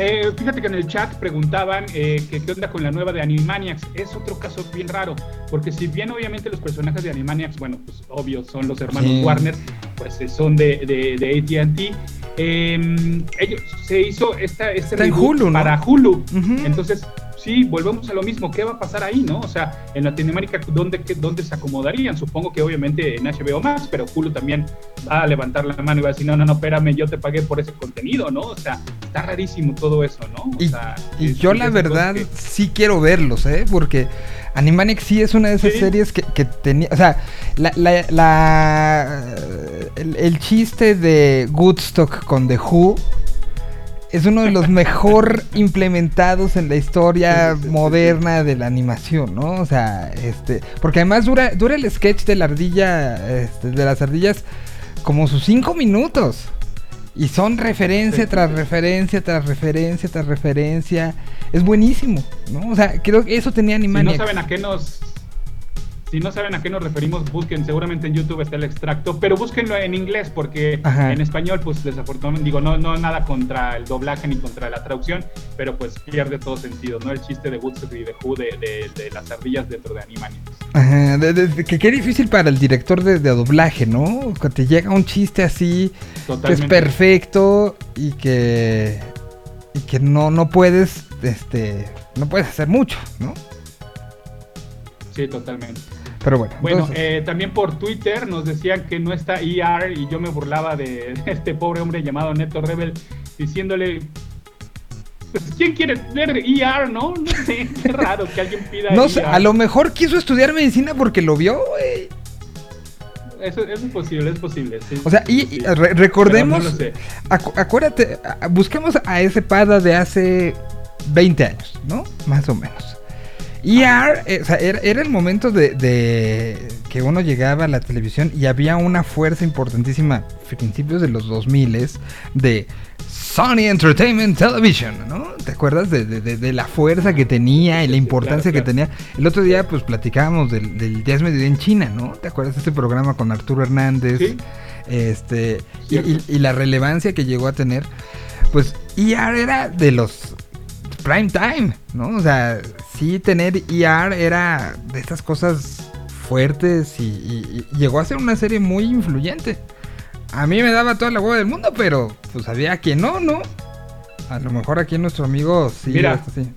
Eh, fíjate que en el chat preguntaban eh, que qué onda con la nueva de Animaniacs. Es otro caso bien raro, porque si bien obviamente los personajes de Animaniacs, bueno, pues obvio son los hermanos Sí. Warner, pues eh, son de, de, de AT&T. Eh, ellos se hizo esta, este Está en reboot Hulu, ¿no? para Hulu. Entonces, sí, volvemos a lo mismo. ¿Qué va a pasar ahí, no? O sea, en Latinoamérica, ¿dónde, qué- dónde se acomodarían? Supongo que obviamente en HBO Max, pero Hulu también va a levantar la mano y va a decir, no, no, no, espérame, yo te pagué por ese contenido, ¿no? O sea, está rarísimo todo eso, ¿no? O Y, sea, y yo la verdad sí quiero verlos, ¿eh? Porque Animaniacs sí es una de esas Sí. series que, que tenía... O sea, la, la- la- el, el chiste de Woodstock con The Who es uno de los mejor implementados en la historia moderna de la animación, ¿no? O sea, este... Porque además dura, dura el sketch de la ardilla, este, de las ardillas, como sus cinco minutos. Y son referencia tras referencia, tras referencia, tras referencia. Es buenísimo, ¿no? O sea, creo que eso tenía Si no Animaniacs. saben a qué nos... Si no saben a qué nos referimos, busquen, seguramente en YouTube está el extracto, pero búsquenlo en inglés porque Ajá. en español, pues desafortunadamente, digo, no, no nada contra el doblaje ni contra la traducción, pero pues pierde todo sentido, ¿no? El chiste de Woodstock y de Who de, de, de las ardillas dentro de Animaniacs. Ajá, de- que qué difícil para el director de, doblaje, ¿no? Cuando te llega un chiste así, que es perfecto y que y que no no puedes este no puedes hacer mucho, ¿no? Sí, totalmente. Pero bueno, Bueno, entonces- eh, también por Twitter nos decían que no está ER y yo me burlaba de este pobre hombre llamado Neto Rebel diciéndole, pues ¿quién quiere ver ER, no? No sé, qué raro que alguien pida no sé, ER. a lo mejor quiso estudiar medicina porque lo vio, güey. Eso, eso es posible, es posible. sí. O sea, y, y Sí. re- recordemos, no sé. acu- acuérdate, busquemos a ese pada de hace 20 años, ¿no? Más o menos. ER, eh, o sea, era, era el momento de, de que uno llegaba a la televisión y había una fuerza importantísima, principios de los 2000 de Sony Entertainment Television, ¿no? ¿Te acuerdas de, de- de- la fuerza que tenía y la sí, importancia claro, que tenía? El otro día, pues platicábamos del, del Jazz Mediodía en China, ¿no? ¿Te acuerdas de este programa con Arturo Hernández? Sí. Este, y- y la relevancia que llegó a tener, pues ER era de los prime time, ¿no? O sea, sí tener ER era de estas cosas fuertes y, y- y llegó a ser una serie muy influyente. A mí me daba toda la hueva del mundo, pero pues había quien no, ¿no? A lo mejor aquí nuestro amigo sí. Mira. esto sí.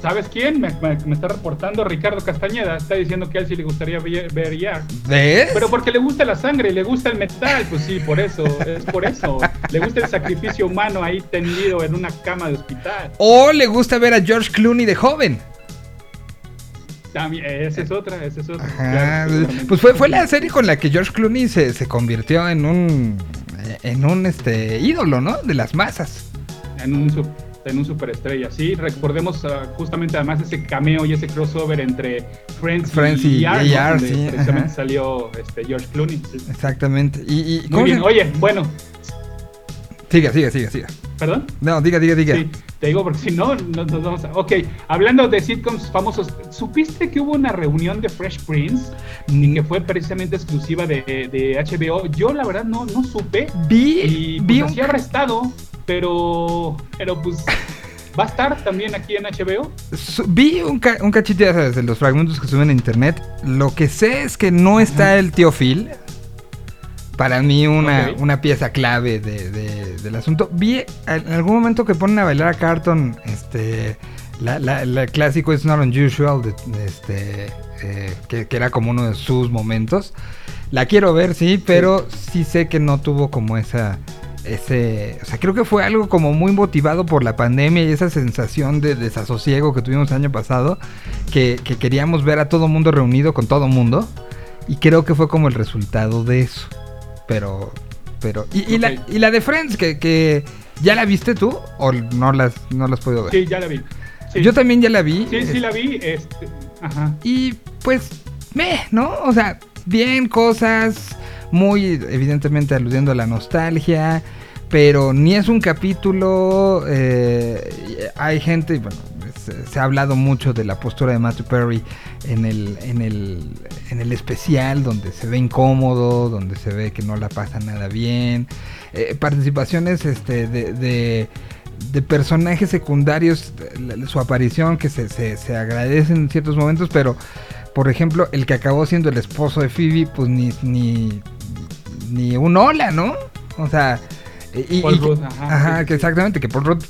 ¿Sabes quién? Me, me- me está reportando Ricardo Castañeda. Está diciendo que a él sí le gustaría ver, ver ER. ¿Ves? Pero porque le gusta la sangre, le gusta el metal, pues sí, por eso, es por eso. Le gusta el sacrificio humano ahí tendido en una cama de hospital. O le gusta ver a George Clooney de joven. También, esa es otra, esa es otra. Claro, pues fue, fue la serie con la que George Clooney se, se convirtió en un en un este ídolo, ¿no? De las masas. en un, en un superestrella, sí. Recordemos ah, justamente además ese cameo y ese crossover entre Friends, Friends y donde sí, precisamente ajá. salió este, George Clooney. sí. Exactamente. Y, y Muy ¿cómo bien, se- oye, bueno, Siga, siga, siga, siga. ¿perdón? No, diga, diga, diga. Sí, te digo porque si no, no nos vamos a... Ok, hablando de sitcoms famosos, ¿supiste que hubo una reunión de Fresh Prince y Mm, que fue precisamente exclusiva de, de HBO? Yo la verdad no, no supe Vi, y vi pues un así habrá estado, pero, pero pues va a estar también aquí en HBO. Vi un, ca- un cachito ya sabes, de los fragmentos que suben a internet. Lo que sé es que no está el tío Phil. Para mí una, una pieza clave de- de- del asunto. Vi en algún momento que ponen a bailar a Carton, este, la, la- la clásico It's Not Unusual, de- este, eh, que, que era como uno de sus momentos. La quiero ver, sí, pero sí sé que no tuvo como esa, ese, o sea, creo que fue algo como muy motivado por la pandemia y esa sensación de desasosiego que tuvimos el año pasado, que, que queríamos ver a todo mundo reunido con todo mundo, y creo que fue como el resultado de eso. Pero, pero, y, y la, y la de Friends, que, que ¿ya la viste tú o no las, no las podido ver? Sí, ya la vi. Sí. Yo también ya la vi. Sí, sí la vi. Este, ajá. y pues, me, ¿no? O sea, bien cosas, muy evidentemente aludiendo a la nostalgia, pero ni es un capítulo. eh, hay gente, bueno, se, ha hablado mucho de la postura de Matthew Perry en el, en el, en el especial, donde se ve incómodo, donde se ve que no la pasa nada bien. Eh, participaciones este, de- de de personajes secundarios, su aparición que se, se, se agradece en ciertos momentos, pero por ejemplo, el que acabó siendo el esposo de Phoebe, pues ni, ni, ni un hola, ¿no? O sea, y, Paul y ajá, ajá, sí, que exactamente, que Paul Rudd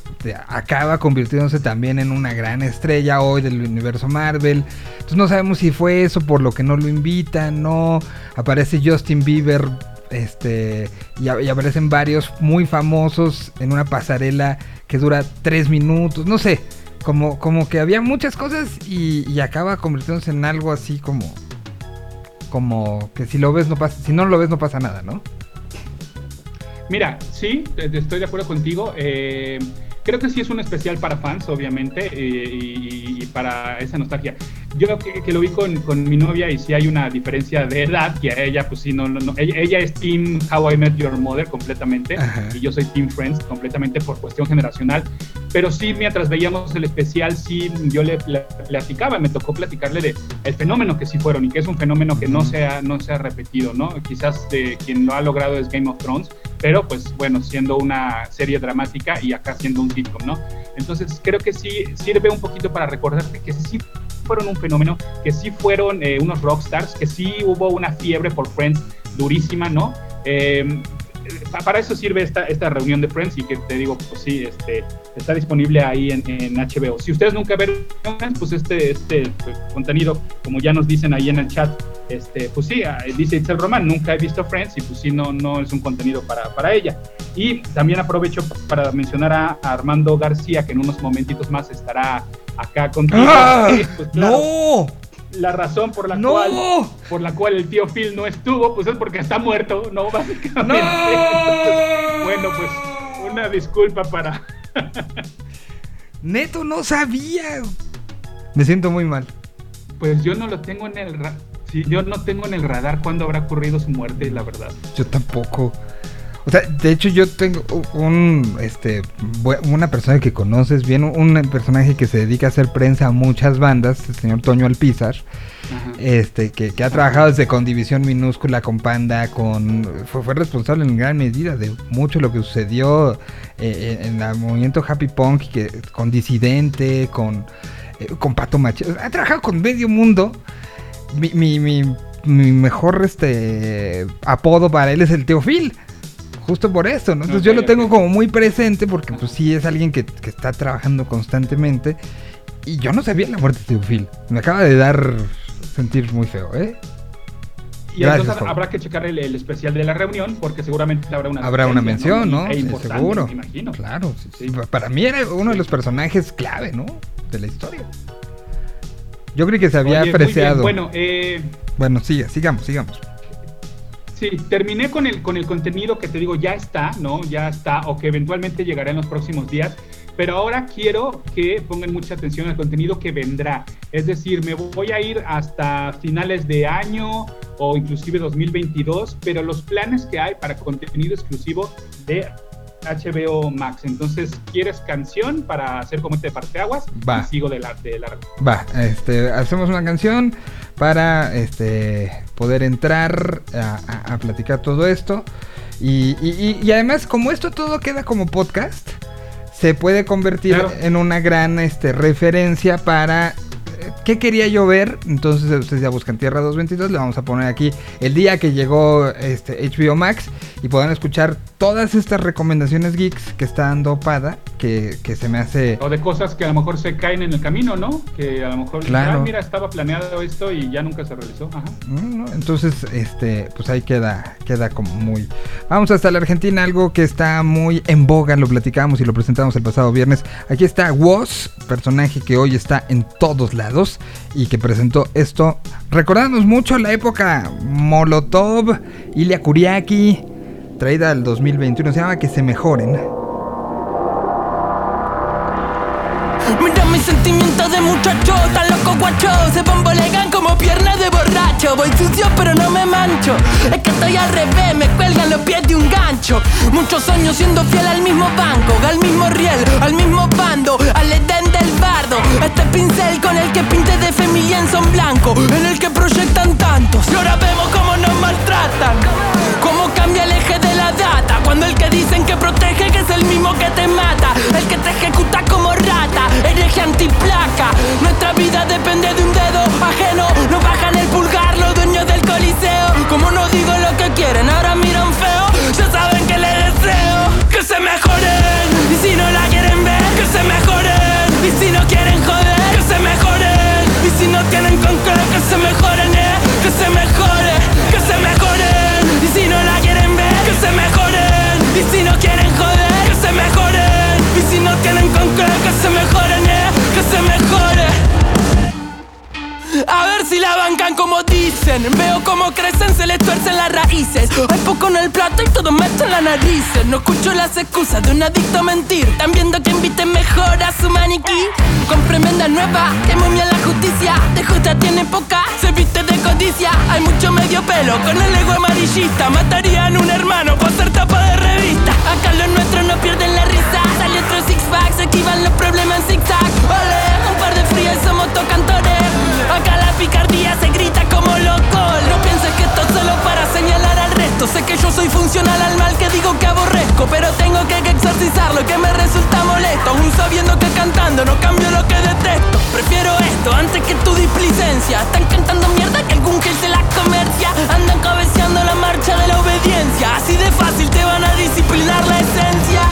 acaba convirtiéndose también en una gran estrella hoy del universo Marvel. Entonces no sabemos si fue eso por lo que no lo invitan, no. Aparece Justin Bieber, este, y, aparecen varios muy famosos en una pasarela que dura tres minutos, no sé. Como, como que había muchas cosas y, y acaba convirtiéndose en algo así como. Como que si lo ves no pasa, si no lo ves no pasa nada, ¿no? Mira, sí, estoy de acuerdo contigo. eh, creo que sí es un especial para fans, obviamente, y, y para esa nostalgia. Yo que, que lo vi con, con mi novia y sí hay una diferencia de edad, que a ella, pues sí, no, no, no. Ella, ella es Team How I Met Your Mother completamente, Ajá. y yo soy Team Friends completamente por cuestión generacional. Pero sí, mientras veíamos el especial, sí, yo le pla- platicaba, me tocó platicarle de el fenómeno que sí fueron y que es un fenómeno que no se ha, no se ha repetido, ¿no? Quizás de quien lo ha logrado es Game of Thrones, pero pues bueno, siendo una serie dramática y acá siendo un sitcom, ¿no? Entonces creo que sí sirve un poquito para recordarte que sí fueron un fenómeno, que sí fueron eh, unos rockstars, que sí hubo una fiebre por Friends durísima, ¿no? Pa- para eso sirve esta, esta reunión de Friends y que te digo, pues sí, este, está disponible ahí en, en HBO. Si ustedes nunca ven Friends, pues este, este pues, contenido, como ya nos dicen ahí en el chat, este, pues sí, ah, dice Itzel Roman, nunca he visto Friends y pues sí, no, no es un contenido para, para ella. Y también aprovecho para mencionar a, a Armando García, que en unos momentitos más estará acá contigo. ¡Ah! Sí, pues, claro, ¡No! La razón por la ¡No! cual por la cual el tío Phil no estuvo, pues es porque está muerto, ¿no? Básicamente. ¡No! Entonces, bueno, pues una disculpa para... Neto, no sabía. Me siento muy mal. Pues yo no lo tengo en el... Ra sí, yo no tengo en el radar cuándo habrá ocurrido su muerte, la verdad. Yo tampoco. O sea, de hecho yo tengo un, este, una persona que conoces bien, un personaje que se dedica a hacer prensa a muchas bandas, el señor Toño Alpizar, Ajá. este, que, que ha trabajado desde con División Minúscula, con Panda, con, fue, fue responsable en gran medida de mucho lo que sucedió eh, en el movimiento Happy Punk, que, con Disidente, con, eh, con Pato Machete, ha trabajado con medio mundo. Mi, mi, mi, mi mejor este apodo para él es el Teofil. Justo por eso, ¿no? Entonces yo lo tengo como muy presente porque pues sí es alguien que, que está trabajando constantemente. Y yo no sabía la muerte de Teofil. Me acaba de dar sentir muy feo, ¿eh? Y Gracias, entonces habrá que checar el, el especial de la reunión, porque seguramente habrá una... Habrá una mención, ¿no? E Sí, importante, seguro. me imagino. Claro, sí, sí. Sí. Pa- Para mí era uno de los personajes clave, ¿no? De la historia. Yo creí que se había apreciado. Bueno, eh, bueno, sigue, sigamos, sigamos. Sí, terminé con el, con el contenido que te digo, ya está, ¿no? Ya está, o que eventualmente llegará en los próximos días. Pero ahora quiero que pongan mucha atención al contenido que vendrá. Es decir, me voy a ir hasta finales de año o inclusive 2022, pero los planes que hay para contenido exclusivo de HBO Max. Entonces, ¿quieres canción para hacer como este parteaguas? Va. Y sigo de la, de Va, este, hacemos una canción para este, poder entrar a, platicar todo esto. Y, y, además, como esto todo queda como podcast, se puede convertir en una gran este, referencia para ¿Qué quería yo ver? Entonces ustedes ya buscan Tierra 222, le vamos a poner aquí el día que llegó este HBO Max y puedan escuchar todas estas recomendaciones geeks que está dando Pada, que, se me hace... O de cosas que a lo mejor se caen en el camino, ¿no? Que a lo mejor, claro. mira, estaba planeado esto y ya nunca se realizó. Ajá. Mm, entonces, este, pues ahí queda, queda como muy... Vamos hasta la Argentina, algo que está muy en boga, lo platicamos y lo presentamos el pasado viernes. Aquí está Woz, personaje que hoy está en todos lados y que presentó esto. Recordándonos mucho la época Molotov, Ilya Kuriaki, traída al 2021, se llama Que se mejoren. Mira mis sentimientos de muchacho, tan loco guacho. Se bombolegan como piernas de borracho. Voy sucio pero no me mancho. Es que estoy al revés, me cuelgan los pies de un gancho. Muchos años siendo fiel al mismo banco Al mismo riel, al mismo bando Al edén del bardo. Este pincel con el que pinte de familia en son blanco En el que proyectan tantos. Y ahora vemos cómo nos maltratan Cómo cambia el eje de Cuando el que dicen que protege que es el mismo que te mata El que te ejecuta como rata hereje antiplaca. Nuestra vida depende de un dedo ajeno. No bajan el pulgar los dueños del coliseo. Como no digo lo que quieren, ahora miran feo. Ya saben que les deseo que se mejoren. Si la bancan como dicen. Veo cómo crecen, se les tuercen las raíces. Hay poco en el plato y todo meto en la nariz. No escucho las excusas de un adicto a mentir. Están viendo que inviten mejor a su maniquí. Con tremenda nueva, que momia la justicia. De justa tiene poca, se viste de codicia. Hay mucho medio pelo con el ego amarillista. Matarían un hermano por ser tapa de revista. Acá los nuestros no pierden la risa. Sale otro six pack, se esquivan los problemas en zigzag. Vale, un par de frías somos tocantores. Acá la picardía se grita como loco. No pienses que esto es solo para señalar al resto. Sé que yo soy funcional al mal que digo que aborrezco. Pero tengo que exorcizarlo, que me resulta molesto. Aún sabiendo que cantando no cambio lo que detesto. Prefiero esto antes que tu displicencia. Están cantando mierda que algún que se la comercia. Andan cabeceando la marcha de la obediencia. Así de fácil te van a disciplinar la esencia.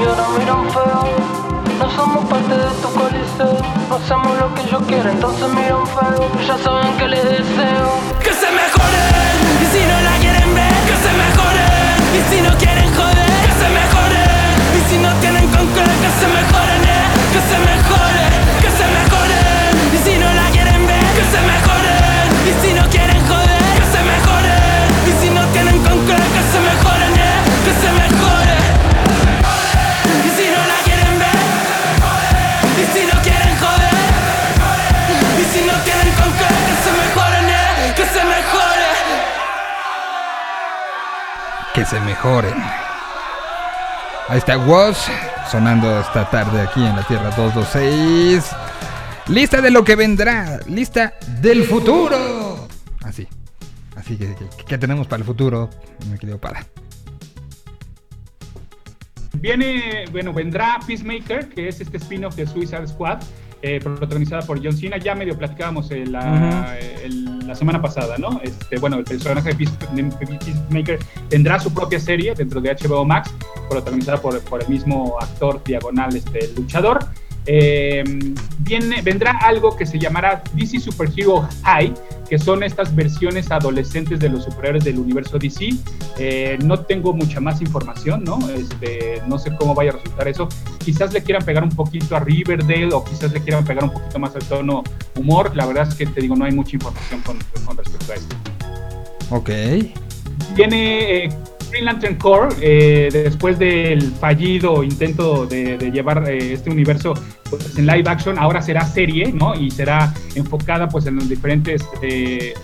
Y ahora miran feo. No somos parte de tu coliseo, no hacemos lo que yo quiero, entonces miran feo, ya saben que les deseo. Que se mejoren, y si no la quieren ver, que se mejoren, y si no quieren joder, Que se mejoren Ahí está Woz Sonando esta tarde aquí en la Tierra 226 Lista de lo que vendrá Lista del futuro. Así Así que, que, tenemos para el futuro Me quedo para Viene, bueno, vendrá Peacemaker, que es este spin-off de Suicide Squad, eh, protagonizada por John Cena. Ya medio platicábamos eh, la, la, semana pasada, ¿no? Este, bueno, el personaje de Peacemaker tendrá su propia serie dentro de HBO Max, protagonizada por, por el mismo actor diagonal, este, luchador. Eh, viene, vendrá algo que se llamará DC Superhero High, que son estas versiones adolescentes de los superhéroes del universo DC. Eh, no tengo mucha más información, ¿no? Este, no sé cómo vaya a resultar eso. Quizás le quieran pegar un poquito a Riverdale o quizás le quieran pegar un poquito más al tono humor. La verdad es que te digo, no hay mucha información con, con respecto a esto. Ok. Tiene eh, Green Lantern Corps, eh, después del fallido intento de, llevar eh, este universo pues, en live action, ahora será serie, ¿no? Y será enfocada pues en los diferentes eh,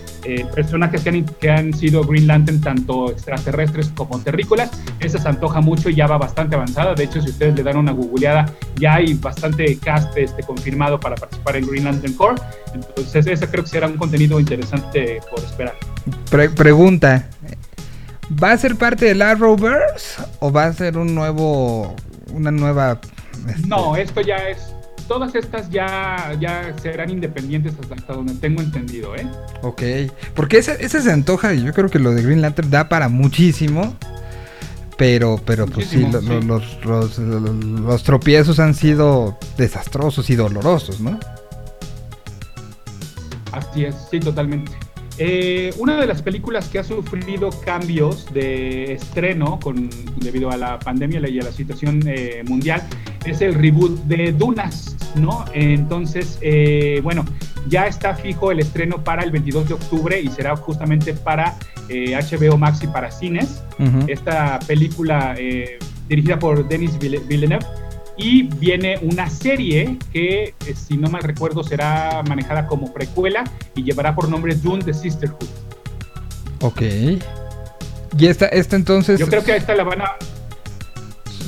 personajes que han, que han, sido Green Lantern, tanto extraterrestres como terrícolas. Esa se antoja mucho y ya va bastante avanzada. De hecho, si ustedes le dan una googleada, ya hay bastante cast este, confirmado para participar en Green Lantern Corps. Entonces, ese creo que será un contenido interesante por esperar. pregunta, ¿Va a ser parte del Arrowverse o va a ser un nuevo, una nueva... Este? No, esto ya es... Todas estas ya, ya serán independientes hasta, donde tengo entendido, ¿eh? Ok, porque ese, se antoja y yo creo que lo de Green Lantern da para muchísimo. Pero, pero pues sí, Los, los, los, tropiezos han sido desastrosos y dolorosos, ¿no? Así es, sí, totalmente. Eh, una de las películas que ha sufrido cambios de estreno con, debido a la pandemia y a la situación eh, mundial es el reboot de Dunas, ¿no? Entonces, eh, bueno, ya está fijo el estreno para el 22 de octubre y será justamente para HBO Max y para cines. Esta película dirigida por Denis Villeneuve y viene una serie que, eh, si no mal recuerdo, será manejada como precuela y llevará por nombre Dune the Sisterhood. Ok. Y esta, esta entonces... Yo creo que a esta la van a...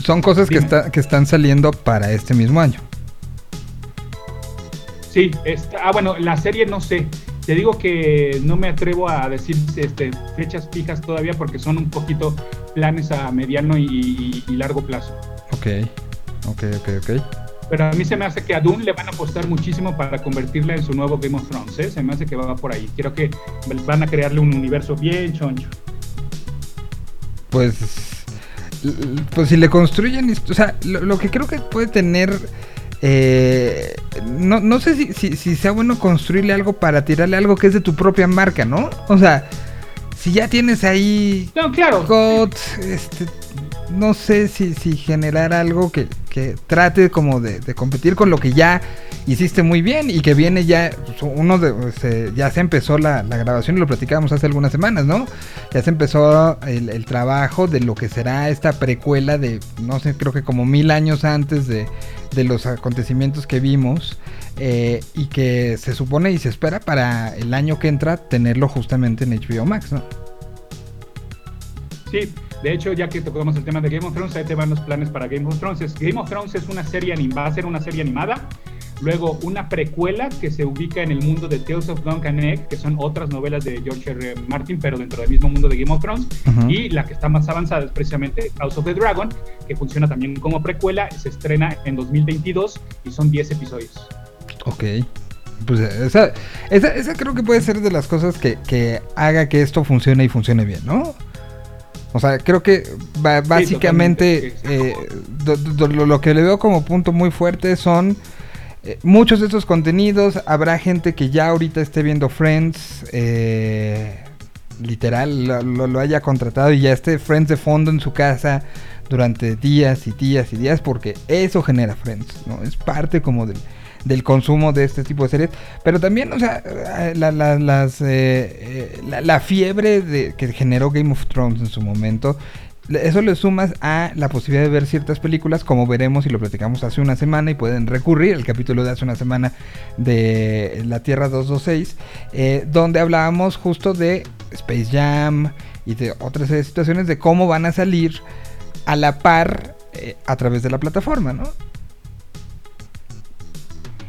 Son cosas que, está, que están saliendo para este mismo año. Sí, ah, bueno, la serie no sé. Te digo que no me atrevo a decir este, fechas fijas todavía porque son un poquito planes a mediano y, y largo plazo. Ok. Ok, ok, ok. Pero a mí se me hace que a Dune le van a apostar muchísimo para convertirla en su nuevo Game of Thrones. ¿eh? Se me hace que va por ahí. Creo que van a crearle un universo bien choncho. Pues. Pues si le construyen. O sea, lo, que creo que puede tener. Eh, no, no sé si, si, sea bueno construirle algo para tirarle algo que es de tu propia marca, ¿no? O sea, si ya tienes ahí. No, claro. God, este, no sé si, si generar algo que, que trate como de, competir con lo que ya hiciste muy bien y que viene ya, uno de, ya se empezó la, grabación y lo platicábamos hace algunas semanas, ¿no? Ya se empezó el, trabajo de lo que será esta precuela de, no sé, creo que como mil años antes de, de los acontecimientos que vimos eh, y que se supone y se espera para el año que entra tenerlo justamente en HBO Max, ¿no? Sí, de hecho, ya que tocamos el tema de Game of Thrones, ahí te van los planes para Game of Thrones. Game of Thrones es una serie animada, va a ser una serie animada. Luego, una precuela que se ubica en el mundo de Tales of Duncan Egg, que son otras novelas de George R. Martin, pero dentro del mismo mundo de Game of Thrones. Y la que está más avanzada es precisamente House of the Dragon, que funciona también como precuela. Se estrena en 2022 y son 10 episodios. Ok. Pues esa, esa, creo que puede ser de las cosas que, que haga que esto funcione y funcione bien, ¿no? O sea, creo que básicamente eh, lo, que le veo como punto muy fuerte son eh, muchos de estos contenidos. Habrá gente que ya ahorita esté viendo Friends, eh, literal, lo, haya contratado y ya esté Friends de fondo en su casa durante días y días y días porque eso genera Friends, ¿no? Es parte como del del consumo de este tipo de series. Pero también, o sea, eh, la, las, eh, eh, la, fiebre que generó Game of Thrones en su momento. Eso le sumas a la posibilidad de ver ciertas películas, como veremos y lo platicamos hace una semana y pueden recurrir al capítulo de hace una semana de La Tierra 226, donde hablábamos justo de Space Jam y de otras situaciones de cómo van a salir a la par a través de la plataforma, ¿no?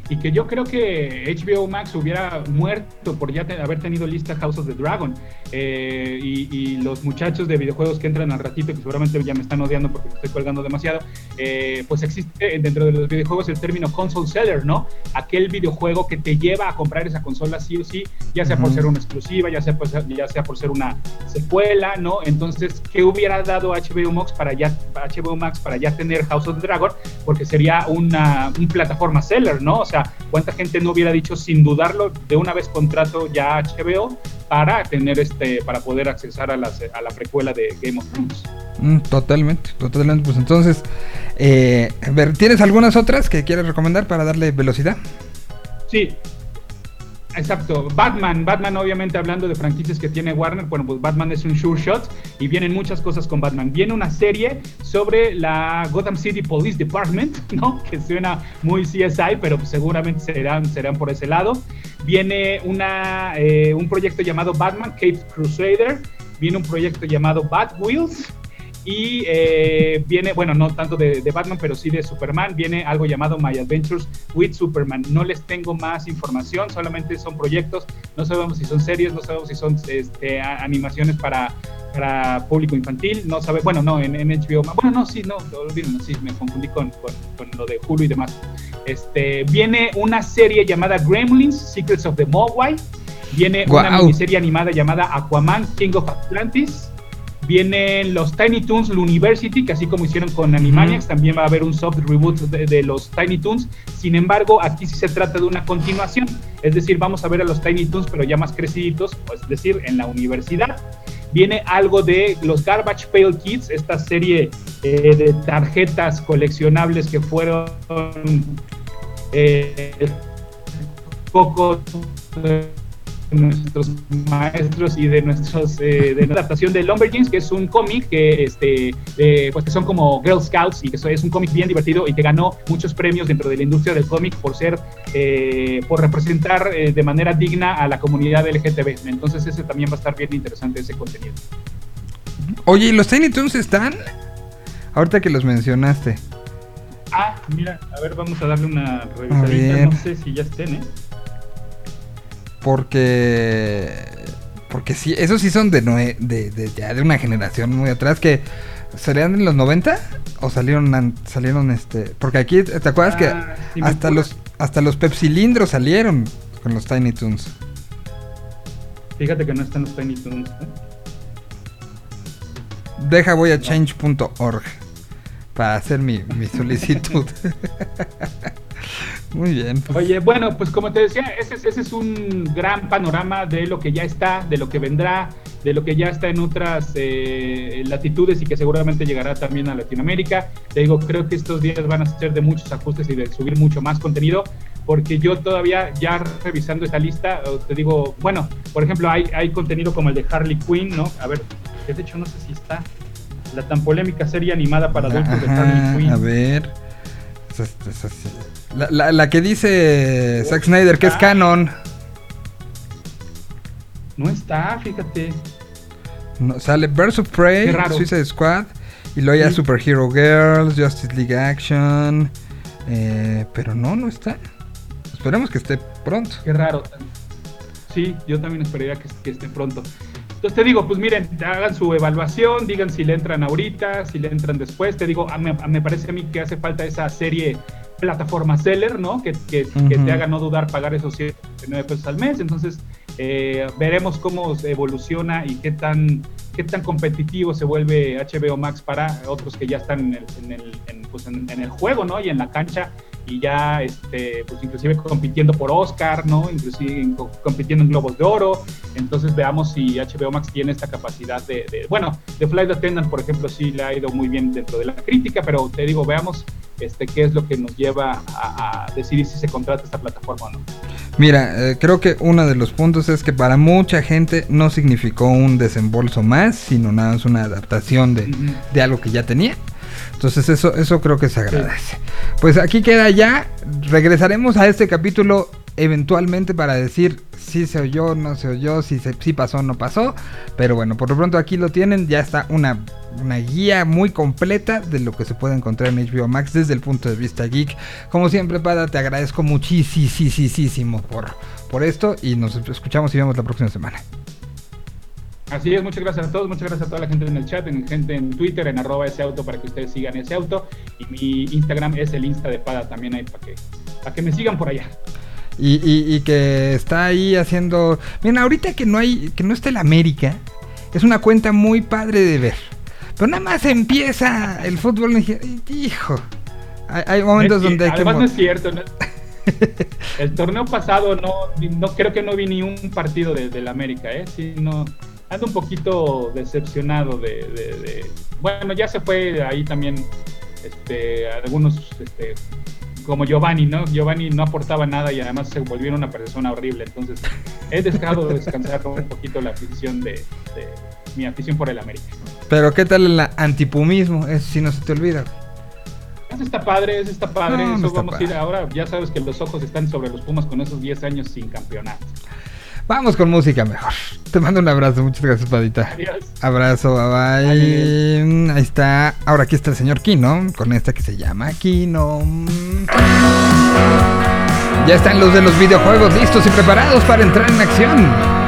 Y que yo creo que HBO Max hubiera muerto por ya haber tenido lista House of the Dragon. eh, y, los muchachos de videojuegos que entran al ratito, que seguramente ya me están odiando porque me estoy colgando demasiado, eh, pues existe dentro de los videojuegos el término console seller, ¿no? Aquel videojuego que te lleva a comprar esa consola sí o sí, ya sea por ser una exclusiva, ya sea, por ser, ya sea por ser una secuela, ¿no? Entonces, ¿qué hubiera dado HBO Max para ya, HBO Max para ya tener House of the Dragon? Porque sería una, un plataforma seller, ¿no? O sea, ¿cuánta gente no hubiera dicho sin dudarlo de una vez contrato ya HBO para tener este, para poder accesar a, la precuela de Game of Thrones. Mm, totalmente, totalmente. Pues entonces, eh, a ver, ¿tienes algunas otras que quieres recomendar para darle velocidad? Sí, Exacto, Batman, Batman obviamente hablando de franquicias que tiene Warner, bueno, pues Batman es un sure shot y vienen muchas cosas con Batman. Viene una serie sobre la Gotham City Police Department, ¿no? Que suena muy CSI, pero seguramente serán, serán por ese lado. Viene una, eh, un proyecto llamado Batman Cape Crusader, viene un proyecto llamado Bat Wheels, y eh, viene, bueno, no tanto de, Batman, pero sí de Superman, viene algo llamado My Adventures with Superman. No les tengo más información, solamente son proyectos, no sabemos si son series, no sabemos si son este, animaciones para, para público infantil, no sabe, bueno, no, en, HBO, bueno, no, sí, no, olvídenlo, sí, me confundí con, con, lo de Hulu y demás. Este, viene una serie llamada Gremlins, Secrets of the Mogwai, viene una miniserie animada llamada Aquaman, King of Atlantis, Vienen los Tiny Toons University, que así como hicieron con Animaniacs, también va a haber un soft reboot de, los Tiny Toons. Sin embargo, aquí sí se trata de una continuación. Es decir, vamos a ver a los Tiny Toons, pero ya más creciditos, pues, es decir, en la universidad. Viene algo de los Garbage Pail Kids, esta serie eh, de tarjetas coleccionables que fueron eh, poco nuestros maestros y de nuestros eh, de la adaptación de Lumberjanes, que es un cómic que este eh, pues que son como Girl Scouts y que es un cómic bien divertido y que ganó muchos premios dentro de la industria del cómic por ser eh, por representar de manera digna a la comunidad LGTB. Entonces ese también va a estar bien interesante ese contenido. Oye, ¿y los Tiny Toons están? Ahorita que los mencionaste. Ah, mira, a ver, vamos a darle una revisadita. No sé si ya estén, ¿eh? Porque. Porque sí, esos sí son de, de, de, ya de una generación muy atrás que. ¿Salían en los 90? ¿O salieron salieron este? Porque aquí, ¿te acuerdas que ah, hasta los hasta los pepsilindros salieron con los Tiny Toons? Fíjate que no están los Tiny Toons. ¿eh? Deja voy a change.org para hacer mi, mi solicitud. Muy bien. Pues. Oye, bueno, pues como te decía, ese, ese, es un gran panorama de lo que ya está, de lo que vendrá, de lo que ya está en otras eh, latitudes y que seguramente llegará también a Latinoamérica. Te digo, creo que estos días van a ser de muchos ajustes y de subir mucho más contenido, porque yo todavía ya revisando esta lista, te digo, bueno, por ejemplo, hay, hay contenido como el de Harley Quinn, ¿no? A ver, que de hecho no sé si está la tan polémica serie animada para adultos de Harley Quinn. A ver. La, la, que dice Zack Snyder, que es canon. No está, fíjate. No, sale Birds of Prey, Suicide Squad, y luego ya Superhero Girls, Justice League Action. Eh, pero no, no está. Esperemos que esté pronto. Qué raro. Sí, yo también esperaría que, que esté pronto. Entonces te digo, pues miren, hagan su evaluación, digan si le entran ahorita, si le entran después. Te digo, me parece a mí que hace falta esa serie plataforma seller, ¿no? Que, que, te haga no dudar pagar esos 109 pesos al mes. Entonces, eh, veremos cómo evoluciona y qué tan, qué tan competitivo se vuelve HBO Max para otros que ya están en el, en el, pues en, el juego, ¿no? Y en la cancha y ya, este, pues inclusive compitiendo por Oscar, ¿no? Inclusive compitiendo en Globos de Oro. Entonces veamos si HBO Max tiene esta capacidad de, de, bueno, de Flight Attendant, por ejemplo, sí le ha ido muy bien dentro de la crítica, pero te digo, veamos este, qué es lo que nos lleva a, decidir si se contrata esta plataforma o no. Mira, eh, creo que uno de los puntos es que para mucha gente no significó un desembolso más, sino nada más una adaptación de, de algo que ya tenía. Entonces eso, eso creo que se agradece. Pues aquí queda ya. Regresaremos a este capítulo eventualmente para decir si se oyó, no se oyó, si, se, si pasó, no pasó. Pero bueno, por lo pronto aquí lo tienen. Ya está una, una guía muy completa de lo que se puede encontrar en HBO Max desde el punto de vista geek. Como siempre, Pada, te agradezco muchísimo por, por esto y nos escuchamos y vemos la próxima semana. Así es, muchas gracias a todos, muchas gracias a toda la gente en el chat, en gente en Twitter, en arroba ese auto para que ustedes sigan ese auto. Y mi Instagram es el Insta de Pada también ahí para que, para que me sigan por allá. Y, y, que está ahí haciendo. Miren, ahorita que no hay, que no está el América, es una cuenta muy padre de ver. Pero nada más empieza el fútbol y hijo. Hay, momentos donde hay Además no es cierto. el torneo pasado no, no creo que no vi ni un partido del de América, ¿eh? Sí, no, ando un poquito decepcionado de, Bueno, ya se fue ahí también este, algunos este, como Giovanni, ¿no? Giovanni no aportaba nada y además se volvió una persona horrible. Entonces, he dejado descansar un poquito la afición de, mi afición por el América. Pero, ¿qué tal el antipumismo? Eso sí no se te olvida. Eso está padre, eso está padre. eso vamos a ir ahora. Ya sabes que los ojos están sobre los Pumas con esos 10 años sin campeonato. Vamos con música mejor. Te mando un abrazo, muchas gracias, Padita. Adiós. Abrazo, bye bye. Ahí está. Ahora aquí está el señor Kino, con esta que se llama Kino. Ya están los de los videojuegos listos y preparados para entrar en acción.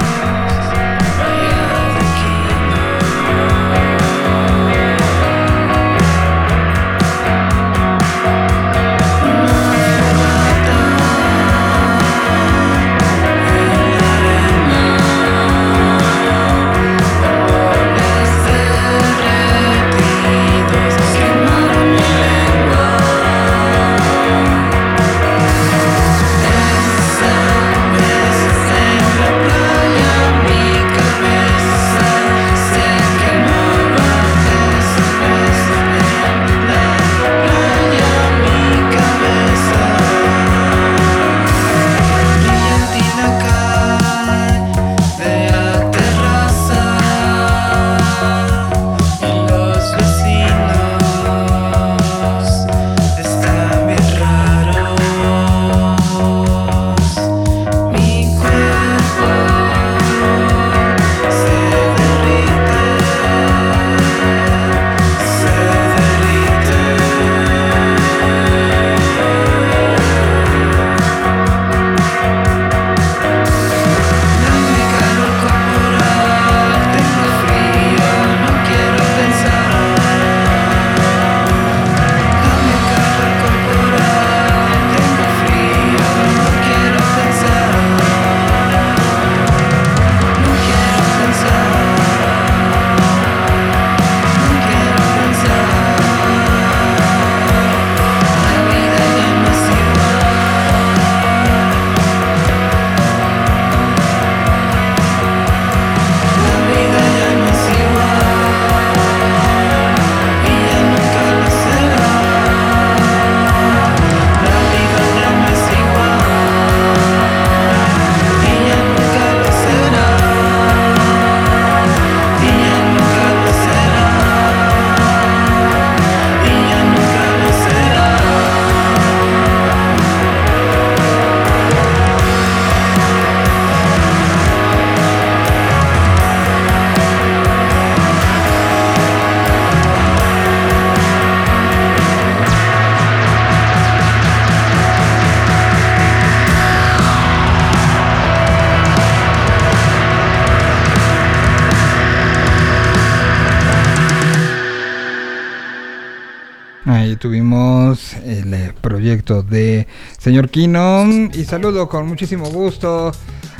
De señor Kino. Y saludo con muchísimo gusto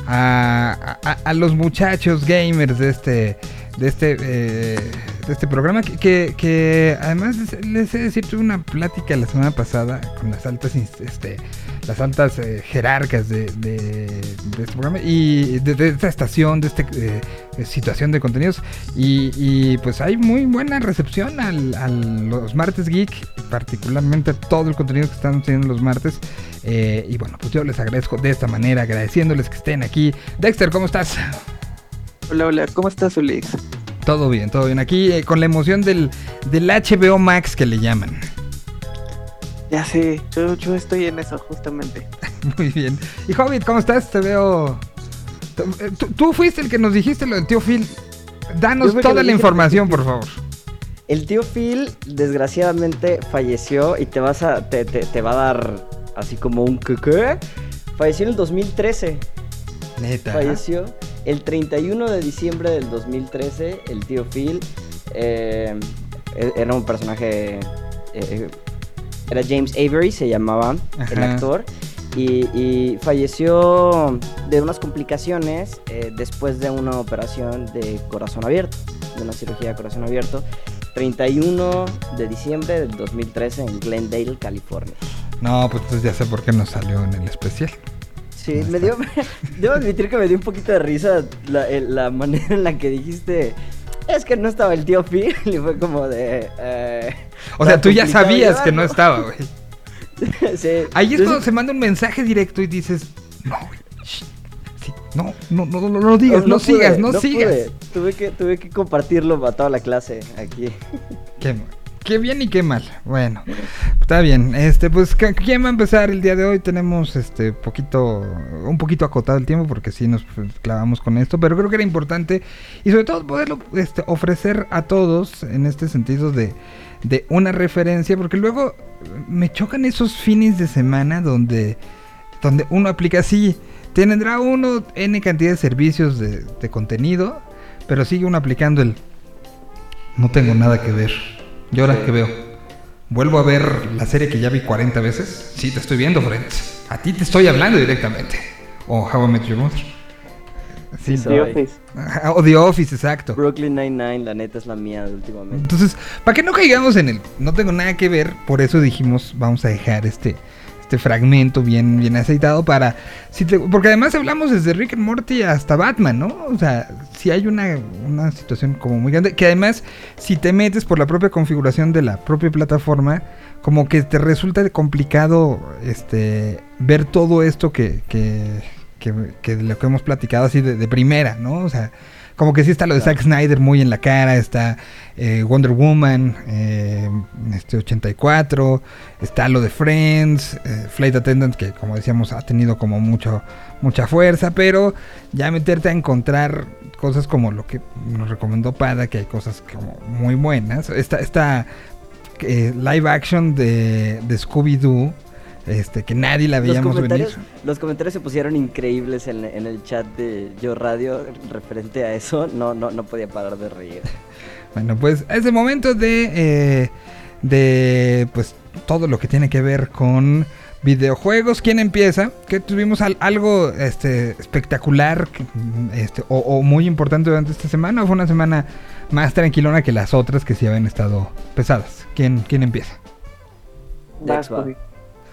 a, los muchachos gamers de este, de este, eh, de este programa. Que, que, además les he de decir, tuve una plática la semana pasada con las altas, este, las altas eh, jerarcas de, este programa y de, esta estación, de esta eh, situación de contenidos. Y, pues hay muy buena recepción al, a los martes geek, particularmente todo el contenido que están teniendo los martes. Eh, y bueno, pues yo les agradezco de esta manera, agradeciéndoles que estén aquí. Dexter, ¿cómo estás? Hola, hola, ¿cómo estás, Ulix? Todo bien, todo bien. Aquí con la emoción del, del HBO Max que le llaman. Ya sé, yo, estoy en eso justamente. Muy bien. Y Hobbit, ¿cómo estás? Te veo... Tú, fuiste el que nos dijiste lo del tío Phil. Danos toda la información, por favor. El tío Phil, desgraciadamente, falleció y te vas a. te, va a dar así como un qué. Falleció en el 2013. Neta. Falleció el 31 de diciembre del 2013, el tío Phil. eh, e- era un personaje... eh, era James Avery, se llamaba el actor. Y, y falleció de unas complicaciones eh, después de una operación de corazón abierto, de una cirugía de corazón abierto. 31 de diciembre del 2013 en Glendale, California. No, pues entonces ya sé por qué no salió en el especial. Sí, me dio. Debo admitir que me dio un poquito de risa la, manera en la que dijiste. Es que no estaba el tío Phil y fue como de. eh, O sea, tú ya sabías que no estaba, güey. sí. Ahí es cuando sí- se manda un mensaje directo y dices, no, güey, no, no, no, no, no lo digas, no, pude, sigas, no, sigas. pude. Tuve que, tuve que compartirlo a toda la clase aquí. Qué, qué bien y qué mal. Bueno, está bien. Este, pues, ¿qué- ¿quién va a empezar el día de hoy? Tenemos este poquito, un poquito acotado el tiempo porque sí nos clavamos con esto, pero creo que era importante y sobre todo poderlo este, ofrecer a todos en este sentido de, de una referencia, porque luego me chocan esos fines de semana donde, donde uno aplica así. Tendrá uno N cantidad de servicios de, de contenido, pero sigue uno aplicando el no tengo nada que ver. ¿Y ahora qué veo? ¿Vuelvo a ver la serie que ya vi 40 veces? Sí, te estoy viendo, Friends. A ti te estoy hablando directamente. O How I Met Your Mother. Sí, Sí, The soy. Office. O The Office, exacto. Brooklyn Nine-Nine, la neta es la mía últimamente. Entonces, para que no caigamos en el no tengo nada que ver, por eso dijimos vamos a dejar este este fragmento bien bien aceitado para si te- porque además hablamos desde Rick and Morty hasta Batman, ¿no? O sea, si hay una, una situación como muy grande que además si te metes por la propia configuración de la propia plataforma como que te resulta complicado este ver todo esto que que, que, que lo que hemos platicado así de, de primera, ¿no? O sea, como que sí está lo de Zack Snyder muy en la cara, está eh, Wonder Woman, eh, este 84, está lo de Friends, eh, Flight Attendant, que como decíamos ha tenido como mucho, mucha fuerza, pero ya meterte a encontrar cosas como lo que nos recomendó Pada, que hay cosas como muy buenas. Esta, esta eh, live action de, de Scooby-Doo, este, que nadie la Los veíamos venir. comentarios, los comentarios se pusieron increíbles en, en el chat de Yo Radio referente a eso. No, no, no podía parar de reír. Bueno, pues es el momento de, eh, de pues todo lo que tiene que ver con videojuegos. ¿Quién empieza? Que tuvimos al- algo este, espectacular este, o, o muy importante durante esta semana. ¿O fue una semana más tranquilona que las otras que sí habían estado pesadas? ¿Quién, quién empieza?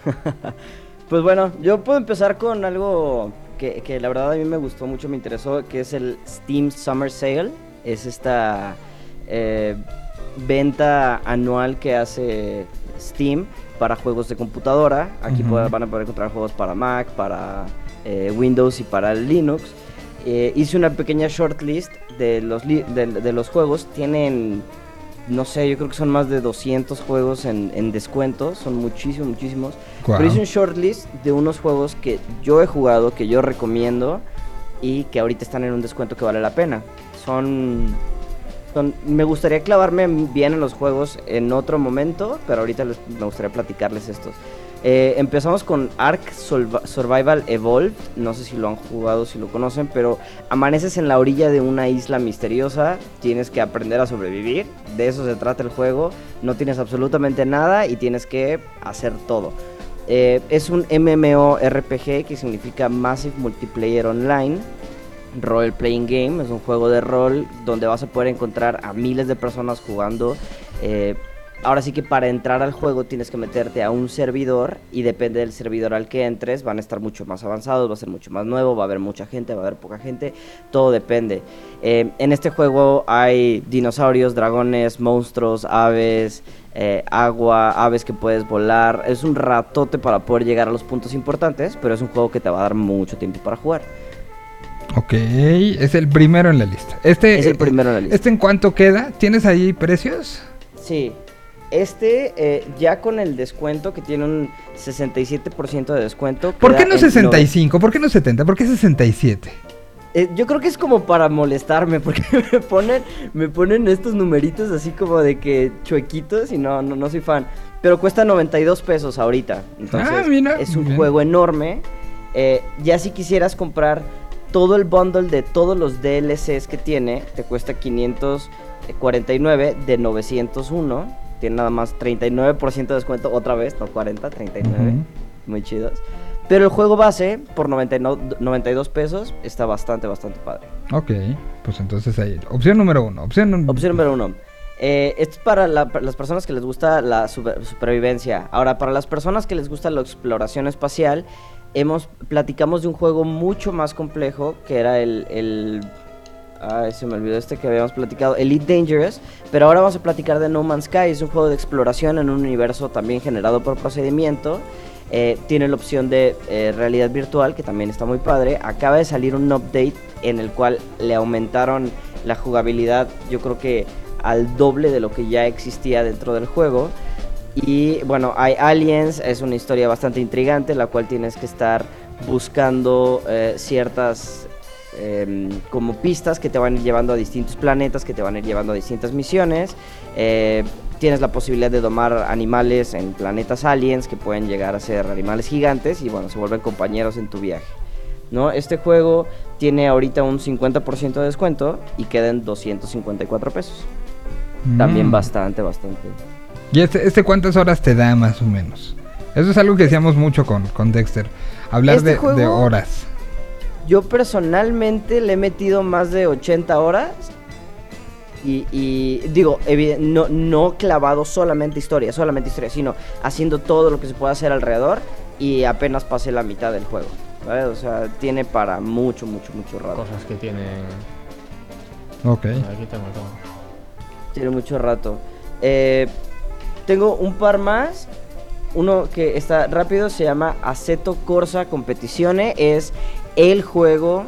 Pues bueno, yo puedo empezar con algo que, que la verdad a mí me gustó mucho, me interesó, que es el Steam Summer Sale. Es esta eh, venta anual que hace Steam para juegos de computadora. Aquí van a poder encontrar juegos para Mac, para eh, Windows y para Linux. Eh, hice una pequeña shortlist de los, de los juegos. Tienen, no sé, yo creo que son más de 200 juegos en, en descuento. Son muchísimos, muchísimos. Pero hice un shortlist de unos juegos que yo he jugado, que yo recomiendo y que ahorita están en un descuento que vale la pena. Son, son me gustaría clavarme bien en los juegos en otro momento, pero ahorita les- me gustaría platicarles estos. Eh, empezamos con Ark Survival Evolved. No sé si lo han jugado, si lo conocen, pero amaneces en la orilla de una isla misteriosa. Tienes que aprender a sobrevivir. De eso se trata el juego. No tienes absolutamente nada y tienes que hacer todo. Eh, es un MMORPG que significa Massive Multiplayer Online. Role Playing Game es un juego de rol donde vas a poder encontrar a miles de personas jugando. Eh, ahora sí que para entrar al juego tienes que meterte a un servidor y depende del servidor al que entres van a estar mucho más avanzados, va a ser mucho más nuevo, va a haber mucha gente, va a haber poca gente, todo depende. Eh, en este juego hay dinosaurios, dragones, monstruos, aves, eh, agua, aves que puedes volar. Es un ratote para poder llegar a los puntos importantes, pero es un juego que te va a dar mucho tiempo para jugar. Ok, es el primero en la lista. Este, Es el primero en la lista. ¿Este en cuánto queda? ¿Tienes ahí precios? Sí. Este, eh, ya con el descuento que tiene un 67% de descuento. ¿Por qué no en 65? ¿Por qué no 70? ¿Por qué 67? Eh, yo creo que es como para molestarme, porque me ponen, me ponen estos numeritos así como de que chuequitos y no, no, no soy fan. Pero cuesta 92 pesos ahorita. Entonces, Ah, mira, es un bien. juego enorme. Eh, ya si quisieras comprar todo el bundle de todos los DLCs que tiene te cuesta 549 de 901. Tiene nada más 39% de descuento otra vez, no 40, 39. Ujú. Muy chidos. Pero el juego base, por 99 92 pesos, está bastante, bastante padre. Ok, pues entonces ahí. Opción número uno. Opción, Opción número uno. Eh, esto es para, la- para las personas que les gusta la super- supervivencia. Ahora, para las personas que les gusta la exploración espacial, hemos platicamos de un juego mucho más complejo que era el, el ay, se me olvidó este que habíamos platicado, Elite Dangerous, pero ahora vamos a platicar de No Man's Sky, es un juego de exploración en un universo también generado por procedimiento. Eh, tiene la opción de eh, realidad virtual, que también está muy padre. Acaba de salir un update en el cual le aumentaron la jugabilidad, yo creo que al doble de lo que ya existía dentro del juego. Y bueno, hay aliens, es una historia bastante intrigante, la cual tienes que estar buscando eh, ciertas em, como pistas que te van a ir llevando a distintos planetas, que te van a ir llevando a distintas misiones. Eh, tienes la posibilidad de domar animales en planetas aliens que pueden llegar a ser animales gigantes y bueno, se vuelven compañeros en tu viaje. ¿no? Este juego tiene ahorita un 50% de descuento y queda en 254 pesos. También Mm. bastante, bastante. ¿Y este, este cuántas horas te da más o menos? Eso es algo que decíamos mucho con, con Dexter. Hablar Este de, horas. Yo personalmente le he metido más de 80 horas. Y, y digo, no, no clavado solamente historia, solamente historia, sino haciendo todo lo que se puede hacer alrededor. Y apenas pasé la mitad del juego. ¿sabes? O sea, tiene para mucho, mucho, mucho rato. Cosas que tienen. Ok. Aquí tengo todo. Tiene mucho rato. Eh, tengo un par más. Uno que está rápido se llama Aceto Corsa Competizione. Es el juego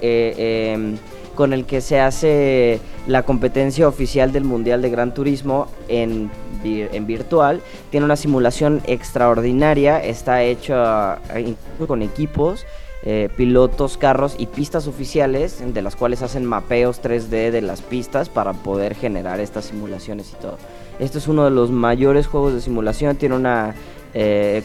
eh, em, con el que se hace la competencia oficial del Mundial de Gran Turismo en, en virtual. Tiene una simulación extraordinaria. Está hecha eh, con equipos. eh, pilotos, carros y pistas oficiales de las cuales hacen mapeos 3D de las pistas para poder generar estas simulaciones y todo. Esto es uno de los mayores juegos de simulación, tiene una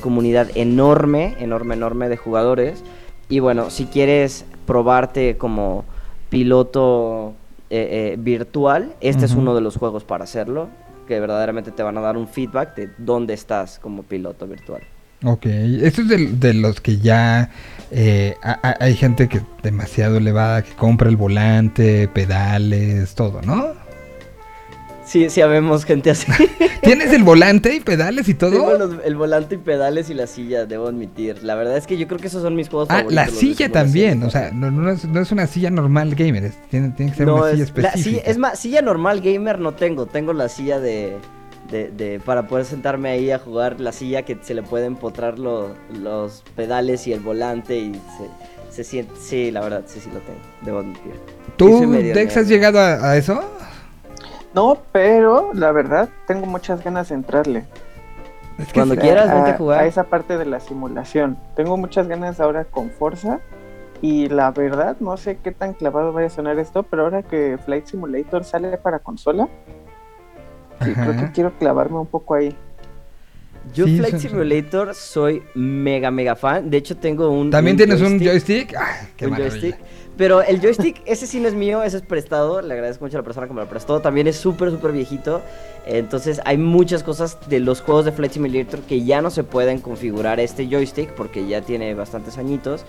comunidad enorme, enorme, enorme de jugadores. Y bueno, si quieres probarte como piloto eh, eh, virtual, este es uno de los juegos para hacerlo, que verdaderamente te van a dar un feedback de dónde estás como piloto virtual. Ok. Esto es de, de los que ya eh, ha- ha- hay gente que demasiado elevada que compra el volante, pedales, todo, ¿no? Sí, sí, habemos gente así. ¿Tienes el volante y pedales y Tengo todo? los- el volante y pedales y la silla, debo admitir. La verdad es que yo creo que esos son mis juegos Ah, favoritos. la silla también. O sea, no, no es, no es una silla normal gamer. es- tiene, tiene que ser No, una silla es, la específica. silla- es más, silla normal gamer no tengo. Tengo la silla de, de, de- para poder sentarme ahí a jugar. La silla que se le pueden empotrar lo- los pedales y el volante y se, se siente. Sí, la verdad, sí, sí lo tengo. Debo admitir. Sí, ¿Tú, Dex, has llegado a, a eso? No, pero la verdad tengo muchas ganas de entrarle. Es que Cuando quieras, a, vente a jugar. a esa parte de la simulación. Tengo muchas ganas ahora con Forza. Y la verdad, no sé qué tan clavado vaya a sonar esto, pero ahora que Flight Simulator sale para consola, sí, creo que quiero clavarme un poco ahí. Yo Sí, Flight Simulator soy mega, mega fan. De hecho, tengo un. ¿También un tienes un joystick? Ah, qué un maravilla. joystick. Pero el joystick, ese sí no es mío, ese es prestado. Le agradezco mucho a la persona que me lo prestó. También es súper, súper viejito. Entonces hay muchas cosas de los juegos de Flight Simulator que ya no se pueden configurar este joystick porque ya tiene bastantes añitos.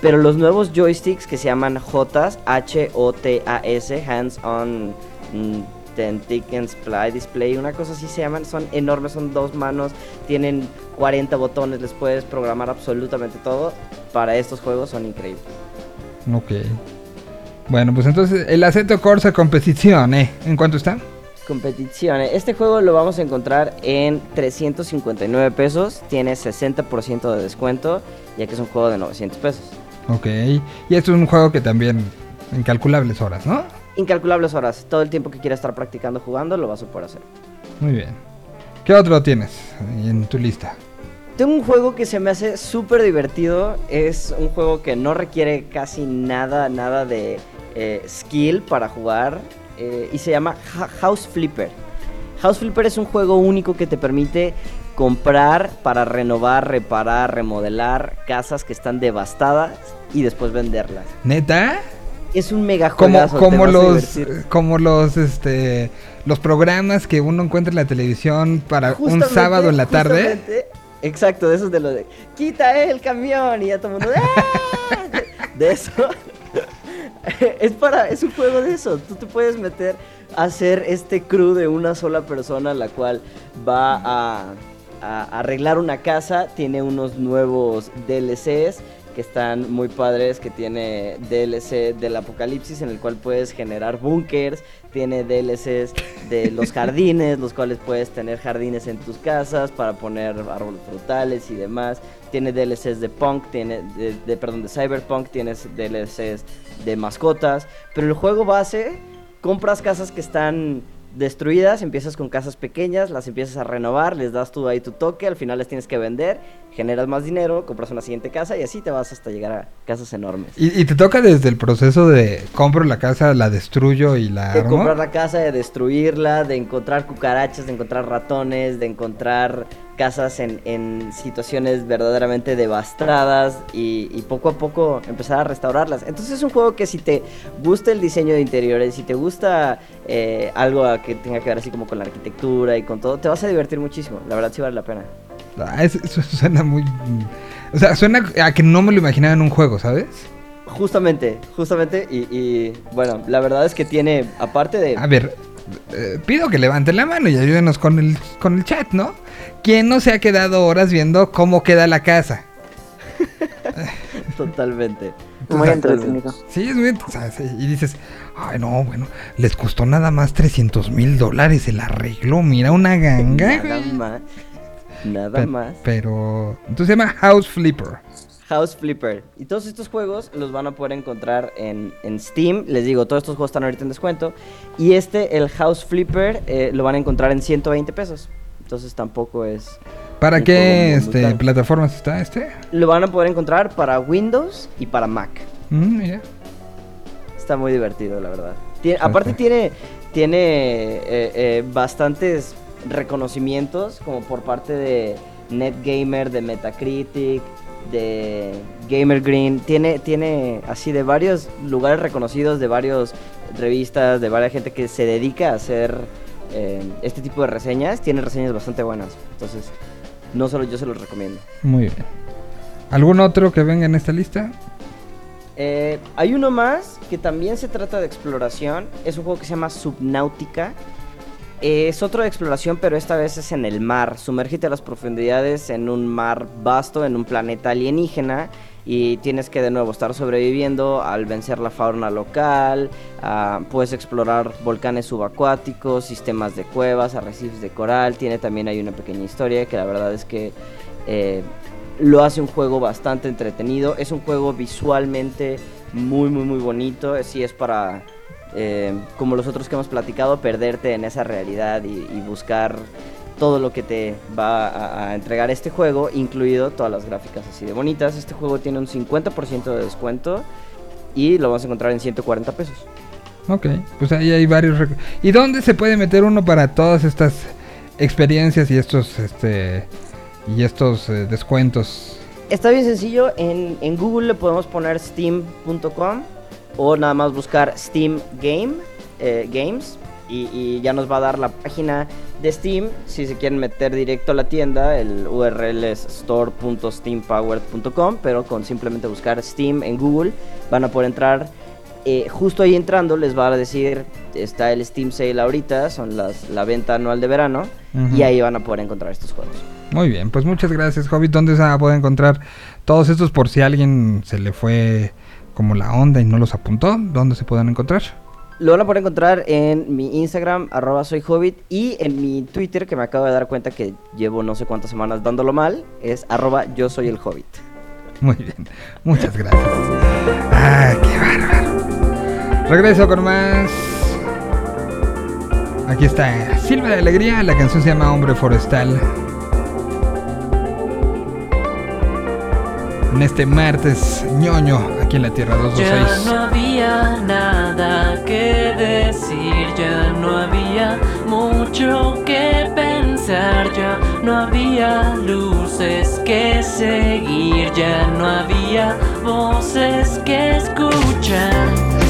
Pero los nuevos joysticks que se llaman JOTAS, H-O-T-A-S, Hands On mm, Tentic and Display Display, una cosa así se llaman, son enormes, son dos manos, tienen 40 botones, les puedes programar absolutamente todo. Para estos juegos son increíbles. Ok. Bueno, pues entonces el Aceto Corsa Competición, ¿eh? ¿En cuánto está? Competiciones. Este juego lo vamos a encontrar en 359 pesos. Tiene 60% de descuento, ya que es un juego de 900 pesos. Ok. Y esto es un juego que también en calculables horas, ¿no? Incalculables horas. Todo el tiempo que quieras estar practicando jugando lo vas a poder hacer. Muy bien. ¿Qué otro tienes en tu lista? Tengo un juego que se me hace súper divertido. Es un juego que no requiere casi nada, nada de eh, skill para jugar. eh, y se llama House Flipper. House Flipper es un juego único que te permite comprar para renovar, reparar, remodelar casas que están devastadas y después venderlas. ¿Neta? Es un mega Como, juegazo, como a los como los este los programas que uno encuentra en la televisión para un sábado en la tarde. Exacto, de esos de lo de quita el camión y ya todo el mundo ¡ah! de, eso. es para es un juego de eso. Tú te puedes meter a hacer este crew de una sola persona la cual va a arreglar una casa, tiene unos nuevos DLCs que están muy padres, que tiene DLC del apocalipsis en el cual puedes generar búnkers, tiene DLCs de los jardines, los cuales puedes tener jardines en tus casas para poner árboles frutales y demás. Tiene DLCs de punk, tiene de, de- perdón, de cyberpunk, tienes DLCs de mascotas, pero el juego base compras casas que están destruidas, empiezas con casas pequeñas, las empiezas a renovar, les das tú ahí tu toque, al final les tienes que vender, generas más dinero, compras una siguiente casa y así te vas hasta llegar a casas enormes. Y, y te toca desde el proceso de compro la casa, la destruyo y la De armo. comprar la casa, de destruirla, de encontrar cucarachas, de encontrar ratones, de encontrar casas en, en situaciones verdaderamente devastadas y, y poco a poco empezar a restaurarlas. Entonces es un juego que si te gusta el diseño de interiores, si te gusta eh, algo que tenga que ver así como con la arquitectura y con todo, te vas a divertir muchísimo. La verdad sí vale la pena. Ah, eso suena muy o sea, suena a que no me lo imaginaba en un juego, ¿sabes? Justamente, justamente y, y, bueno, la verdad es que tiene, aparte de... A ver, eh, pido que levanten la mano y ayúdenos con el con el chat, ¿no? ¿Quién no se ha quedado horas viendo cómo queda la casa? Totalmente. Muy entretenido. Sí, es muy ent- o sea, sí, Y dices, ay, no, bueno, les costó nada más 300 mil dólares el arreglo. Mira, una ganga. Nada más. Nada Pe- más. Pero. Entonces se llama House Flipper. House Flipper. Y todos estos juegos los van a poder encontrar en, en Steam. Les digo, todos estos juegos están ahorita en descuento. Y este, el House Flipper, eh, lo van a encontrar en 120 pesos. Entonces tampoco es... ¿Para qué este, plataformas está este? Lo van a poder encontrar para Windows y para Mac. Mm, mira. Está muy divertido, la verdad. Aparte tiene, tiene eh, eh, bastantes reconocimientos, como por parte de NetGamer, de Metacritic, de Gamer Green. Tiene, tiene así de varios lugares reconocidos, de varias revistas, de varias gente que se dedica a hacer eh, este tipo de reseñas. Tiene reseñas bastante buenas. Entonces, no solo yo se los recomiendo. Muy bien. ¿Algún otro que venga en esta lista? Eh, hay uno más que también se trata de exploración. Es un juego que se llama Subnautica. Eh, es otro de exploración, pero esta vez es en el mar. Sumérgete a las profundidades en un mar vasto, en un planeta alienígena. Y tienes que de nuevo estar sobreviviendo al vencer la fauna local. ah, puedes explorar volcanes subacuáticos, sistemas de cuevas, arrecifes de coral. Tiene también hay una pequeña historia que la verdad es que eh, lo hace un juego bastante entretenido. Es un juego visualmente muy, muy, muy bonito. Sí es para, eh, como los otros que hemos platicado, perderte en esa realidad y, y buscar todo lo que te va a, a entregar este juego, incluido todas las gráficas así de bonitas. Este juego tiene un 50% de descuento y lo vas a encontrar en 140 pesos. Ok, pues ahí hay varios. ¿Y dónde se puede meter uno para todas estas experiencias y estos este y estos eh, descuentos? Está bien sencillo, en, en Google le podemos poner steam.com o nada más buscar Steam Game, eh, Games y, y ya nos va a dar la página de Steam. Si se quieren meter directo a la tienda, el URL es store.steampowered.com, pero con simplemente buscar Steam en Google van a poder entrar. Eh, justo ahí entrando les va a decir, está el Steam Sale ahorita, son las, la venta anual de verano, y ahí van a poder encontrar estos juegos. Muy bien, pues muchas gracias, Hobbit. ¿Dónde se va a poder encontrar todos estos por si a alguien se le fue como la onda y no los apuntó? ¿Dónde se pueden encontrar? Lo van a poder encontrar en mi Instagram, arroba soy hobbit, y en mi Twitter, que me acabo de dar cuenta que llevo no sé cuántas semanas dándolo mal, es arroba yo soy el hobbit. Muy bien, muchas gracias. Ah, qué bárbaro. Regreso con más. Aquí está Silva de Alegría, la canción se llama Hombre Forestal. En este martes ñoño, aquí en la Tierra Ya 226. no había nada que decir, ya no había mucho que pensar, ya no había luces que seguir, ya no había voces que escuchar.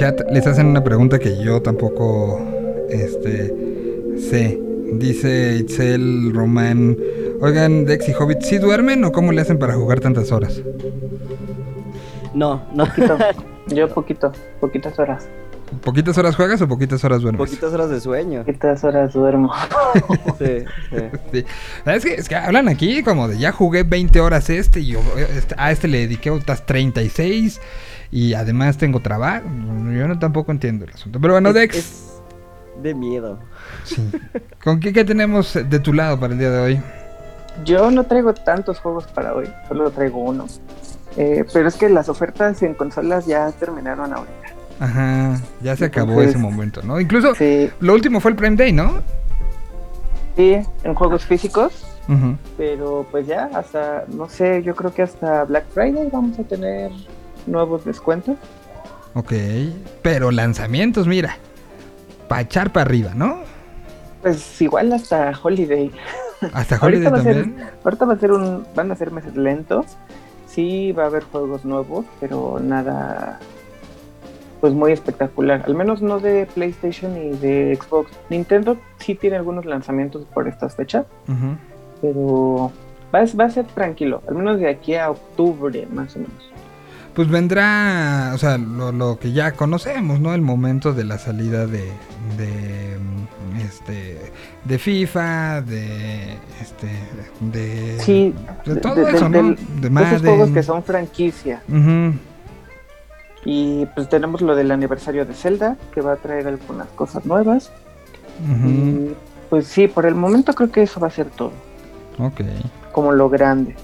Chat les hacen una pregunta que yo tampoco este, sé. Dice Itzel Román, oigan, Dex y Hobbit, ¿sí duermen o cómo le hacen para jugar tantas horas? No, no. Poquito. Yo poquito, poquitas horas. ¿Poquitas horas juegas o poquitas horas duermes? Poquitas horas de sueño. Poquitas horas duermo. Sí, sí. Sí. Es, que, es que hablan aquí como de ya jugué 20 horas este y yo, este- a este le dediqué otras 36 y además tengo trabajo. Yo no tampoco entiendo el asunto. Pero bueno, Es- Dex, es de miedo. sí. ¿con qué, qué tenemos de tu lado para el día de hoy? Yo no traigo tantos juegos para hoy, solo traigo uno. Eh, pero es que las ofertas en consolas ya terminaron ahorita. Ajá, ya se acabó Entonces, ese momento, ¿no? Incluso Sí, lo último fue el Prime Day, ¿no? sí, en juegos físicos, pero pues ya hasta, no sé, yo creo que hasta Black Friday vamos a tener nuevos descuentos. Ok, pero lanzamientos, mira, para echar para arriba, ¿no? Pues igual hasta Holiday. Hasta Ahorita Holiday va a ser- también. Ahorita va a ser un, van a ser meses lentos. Sí va a haber juegos nuevos, pero nada pues muy espectacular. Al menos no de PlayStation y de Xbox. Nintendo sí tiene algunos lanzamientos por estas fechas, pero va a, va a ser tranquilo. Al menos de aquí a octubre, más o menos. Pues vendrá, o sea, lo, lo que ya conocemos, ¿no? El momento de la salida de, de mm, este de FIFA, de este de Sí, de todo de- de- eso, ¿no? del- De esos juegos que son franquicia. Y pues tenemos lo del aniversario de Zelda, que va a traer algunas cosas nuevas. Y pues sí, por el momento creo que eso va a ser todo, Ok. como lo grande.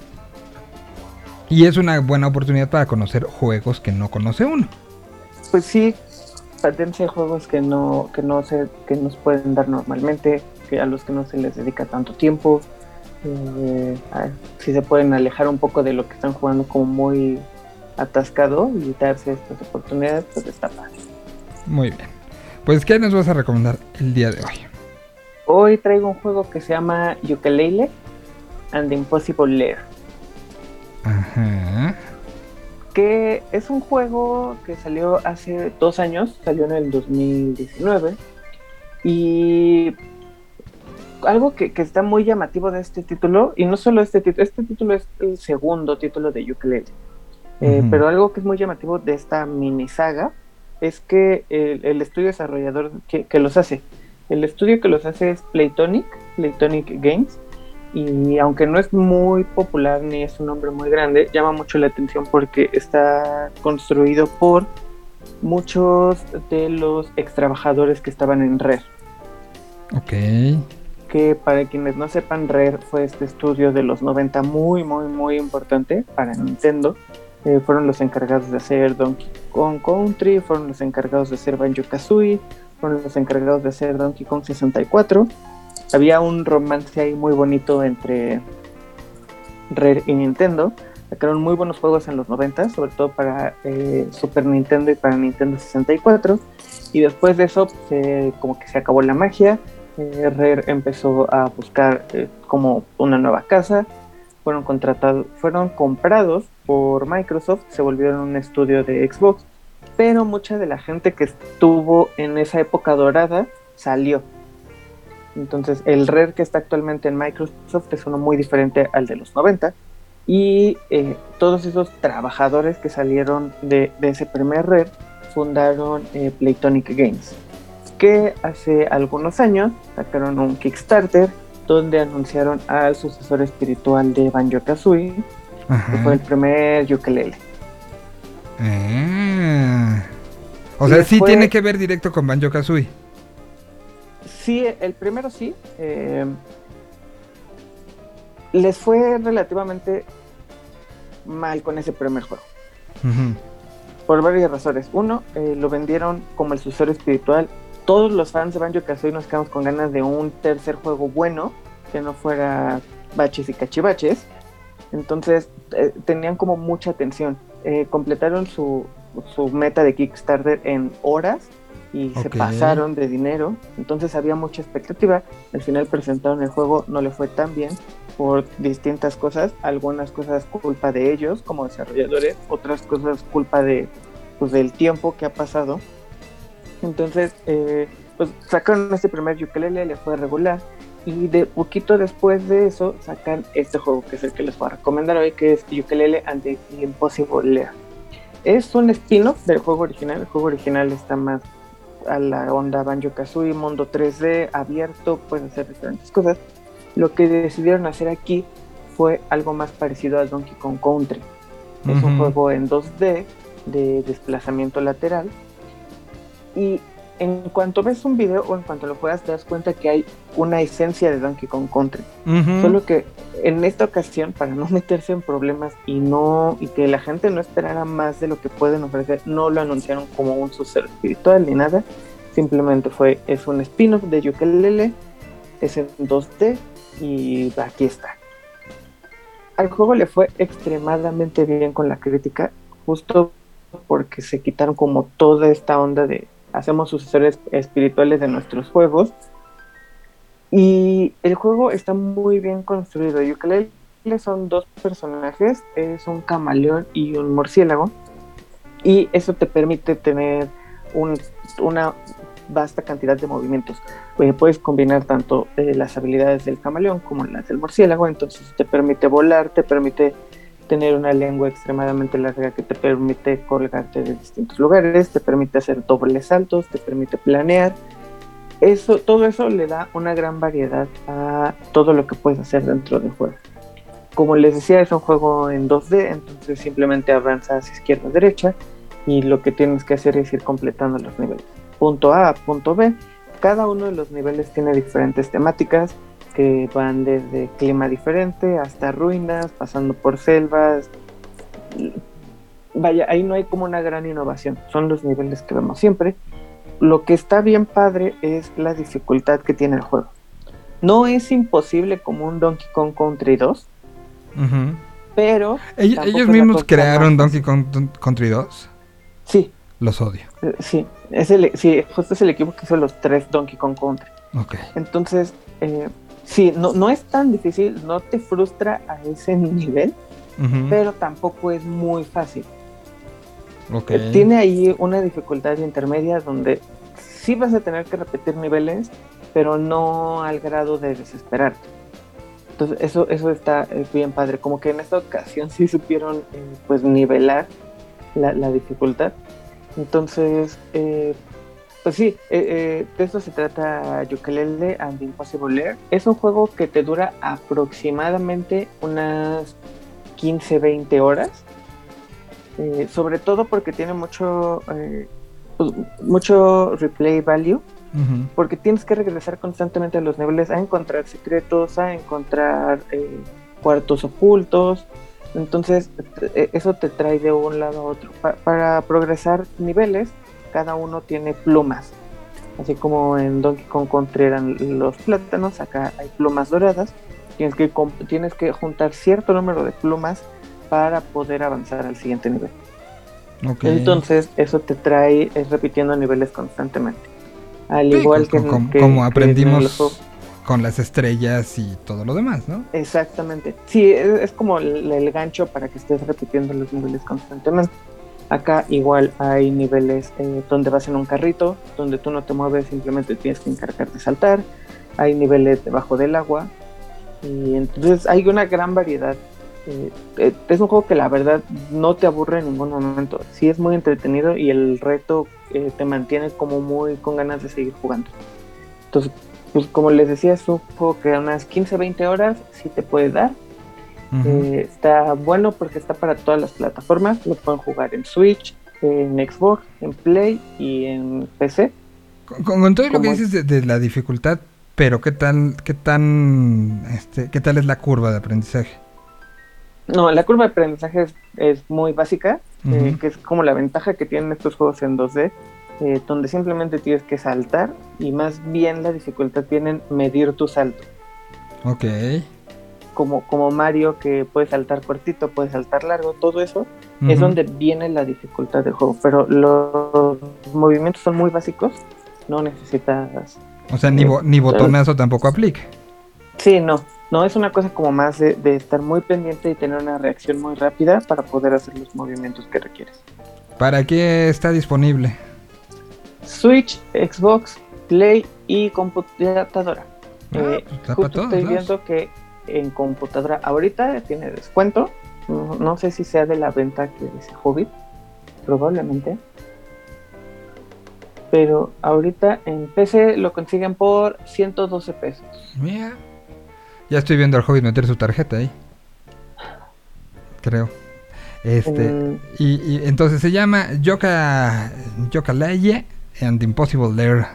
Y es una buena oportunidad para conocer juegos que no conoce uno. Pues sí, dense juegos que no, que no se, que nos pueden dar normalmente, que a los que no se les dedica tanto tiempo. Eh, a- si se pueden alejar un poco de lo que están jugando como muy atascado y darse estas oportunidades, pues está padre. Muy bien. Pues, ¿qué nos vas a recomendar el día de hoy? Hoy traigo un juego que se llama Yooka-Laylee and the Impossible Lair. Ajá. que es un juego que salió hace dos años, salió en el 2019 y algo que, que está muy llamativo de este título, y no solo este título, este título es el segundo título de Ukulele, Eh, Ujú. pero algo que es muy llamativo de esta mini saga es que el, el estudio desarrollador que, que los hace, el estudio que los hace es Playtonic, Playtonic Games, y aunque no es muy popular ni es un nombre muy grande, llama mucho la atención porque está construido por muchos de los ex trabajadores que estaban en Rare. Ok. Que para quienes no sepan, Rare fue este estudio de los 90 muy, muy, muy importante para Nintendo. Eh, fueron los encargados de hacer Donkey Kong Country, fueron los encargados de hacer Banjo Kazooie, fueron los encargados de hacer Donkey Kong 64. Había un romance ahí muy bonito entre Rare y Nintendo. Sacaron muy buenos juegos en los 90, sobre todo para eh, Super Nintendo y para Nintendo 64. Y después de eso, se- como que se acabó la magia. Eh, Rare empezó a buscar eh, como una nueva casa. Fueron contratados, fueron comprados por Microsoft, se volvieron un estudio de Xbox. Pero mucha de la gente que estuvo en esa época dorada salió. Entonces, el Rare que está actualmente en Microsoft es uno muy diferente al de los 90. Y eh, todos esos trabajadores que salieron de, de ese primer Rare fundaron eh, Playtonic Games, que hace algunos años sacaron un Kickstarter donde anunciaron al sucesor espiritual de Banjo Kazooie, que fue el primer ukulele. Ah. O Y sea, sí tiene que ver directo con Banjo Kazooie. Sí, el primero sí. eh, les fue relativamente mal con ese primer juego. Por varias razones. Uno, eh, lo vendieron como el sucesor espiritual. Todos los fans de Banjo Kazooie nos quedamos con ganas de un tercer juego bueno, que no fuera baches y cachivaches. Entonces eh, tenían como mucha atención. Eh, completaron su, su meta de Kickstarter en horas y se pasaron de dinero. Entonces había mucha expectativa. Al final presentaron el juego, no le fue tan bien por distintas cosas. Algunas cosas culpa de ellos como desarrolladores, otras cosas culpa de pues, del tiempo que ha pasado. Entonces, eh, pues sacaron este primer ukulele, le fue regular. Y de poquito después de eso sacan este juego que es el que les voy a recomendar hoy, que es Ukulele and the Impossible Lair. Es un spin-off del juego original. El juego original está más a la onda Banjo Kazooie, mundo 3D, abierto, pueden hacer diferentes cosas. Lo que decidieron hacer aquí fue algo más parecido a Donkey Kong Country. Es un Ujú. juego en 2D de desplazamiento lateral. Y en cuanto ves un video o en cuanto lo juegas, te das cuenta que hay una esencia de Donkey Kong Country. Solo que en esta ocasión, para no meterse en problemas y no y que la gente no esperara más de lo que pueden ofrecer, no lo anunciaron como un sucesor espiritual ni nada. Simplemente fue, es un spin-off de Ukulele, es en 2D y aquí está. Al juego le fue extremadamente bien con la crítica, justo porque se quitaron como toda esta onda de hacemos sucesores espirituales de nuestros juegos. Y el juego está muy bien construido. Ukulele son dos personajes, es un camaleón y un murciélago. Y eso te permite tener un- una vasta cantidad de movimientos. Eh, puedes combinar tanto eh, las habilidades del camaleón como las del murciélago, entonces te permite volar, te permite tener una lengua extremadamente larga que te permite colgarte de distintos lugares, te permite hacer dobles saltos, te permite planear eso, todo eso le da una gran variedad a todo lo que puedes hacer dentro del juego. Como les decía, es un juego en 2D, entonces simplemente avanzas izquierda derecha y lo que tienes que hacer es ir completando los niveles. Punto A a punto B. Cada uno de los niveles tiene diferentes temáticas que van desde clima diferente hasta ruinas, pasando por selvas. Vaya, ahí no hay como una gran innovación, son los niveles que vemos siempre. Lo que está bien padre es la dificultad que tiene el juego. No es imposible como un Donkey Kong Country 2, Ujú. pero... Ellos, mismos crearon más Donkey Kong Country 2. Sí. Los odio. Eh, Sí, es el, sí, justo es el equipo que hizo los tres Donkey Kong Country. Ok. Entonces, eh, sí, no, no es tan difícil, no te frustra a ese nivel, pero tampoco es muy fácil. Ok. Eh, Tiene ahí una dificultad intermedia donde sí vas a tener que repetir niveles, pero no al grado de desesperarte. Entonces, eso, eso está bien padre. Como que en esta ocasión sí supieron eh, pues nivelar la, la dificultad. Entonces, eh, pues sí, eh, eh, de eso se trata Yooka-Laylee and Impossible Lair. Es un juego que te dura aproximadamente unas 15-20 horas. Eh, sobre todo porque tiene mucho, eh, pues, mucho replay value. Porque tienes que regresar constantemente a los niveles a encontrar secretos, a encontrar eh, cuartos ocultos. Entonces, eso te trae de un lado a otro. Pa- para progresar niveles, cada uno tiene plumas. Así como en Donkey Kong Country eran los plátanos, acá hay plumas doradas. Tienes que, tienes que juntar cierto número de plumas para poder avanzar al siguiente nivel. Entonces, eso te trae es repitiendo niveles constantemente. Al Sí, igual que, como, que- como que aprendimos con las estrellas y todo lo demás, ¿no? Exactamente. Sí, es, es como el, el gancho para que estés repitiendo los niveles constantemente. Acá igual hay niveles eh, donde vas en un carrito, donde tú no te mueves, simplemente tienes que encargarte de saltar. Hay niveles debajo del agua. Y entonces hay una gran variedad. Eh, eh, es un juego que la verdad no te aburre en ningún momento. Sí es muy entretenido y el reto te mantiene como muy con ganas de seguir jugando. Entonces, pues como les decía, es un juego que unas 15-20 horas sí te puede dar. Eh, está bueno porque está para todas las plataformas. Lo pueden jugar en Switch, en Xbox, en Play y en PC. Con, todo lo que dices de, de la dificultad, pero qué tal, qué tan, este, qué tal es la curva de aprendizaje. No, la curva de aprendizaje es, es muy básica, eh, que es como la ventaja que tienen estos juegos en 2D, eh, donde simplemente tienes que saltar y más bien la dificultad tienen medir tu salto. Ok. Como, como Mario, que puede saltar cortito, puede saltar largo, todo eso es donde viene la dificultad del juego. Pero los movimientos son muy básicos, no necesitas O sea, ni, bo- ni botonazo tampoco aplica. Sí, no. No es una cosa como más de, de estar muy pendiente y tener una reacción muy rápida para poder hacer los movimientos que requieres. ¿Para qué está disponible? Switch, Xbox, Play y computadora. Ah, Eh, pues justo estoy lados. viendo que en computadora ahorita tiene descuento. No, no sé si sea de la venta que dice Hobbit, probablemente. Pero ahorita en PC lo consiguen por 112 pesos. Mira. Ya estoy viendo al Hobbit meter su tarjeta ahí. Creo. Este. Mm. Y, y entonces se llama Yoka Yooka-Laylee and Impossible Lair.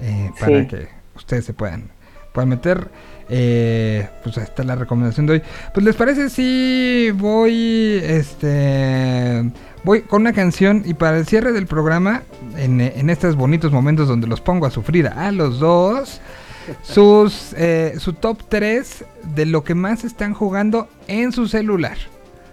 eh, para Sí. que ustedes se puedan, puedan meter. Eh, pues ahí está la recomendación de hoy. Pues les parece si voy. Este. Voy con una canción y para el cierre del programa, en, en estos bonitos momentos donde los pongo a sufrir a los dos, sus, eh, su top 3 de lo que más están jugando en su celular.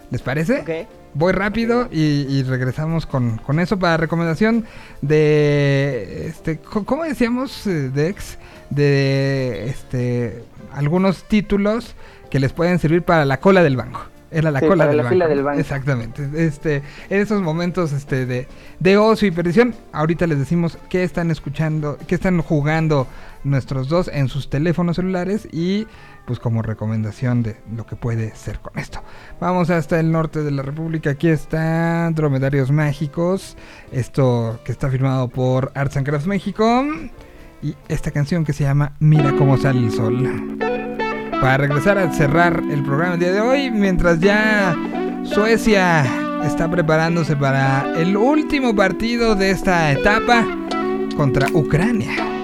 ¿Les parece? Voy rápido y, y regresamos con, con eso para recomendación de este ¿cómo decíamos eh, Dex? De este algunos títulos que les pueden servir para la cola del banco. Era la Sí, cola para del, la banco, fila del banco. Exactamente. Este, en esos momentos este, de, de ocio y perdición, ahorita les decimos qué están escuchando, qué están jugando nuestros dos en sus teléfonos celulares y pues como recomendación de lo que puede ser con esto. Vamos hasta el norte de la República. Aquí está Dromedarios Mágicos. Esto que está firmado por Arts and Crafts México. Y esta canción que se llama Mira cómo sale el sol. Para regresar a cerrar el programa el día de hoy, mientras ya Suecia está preparándose para el último partido de esta etapa contra Ucrania.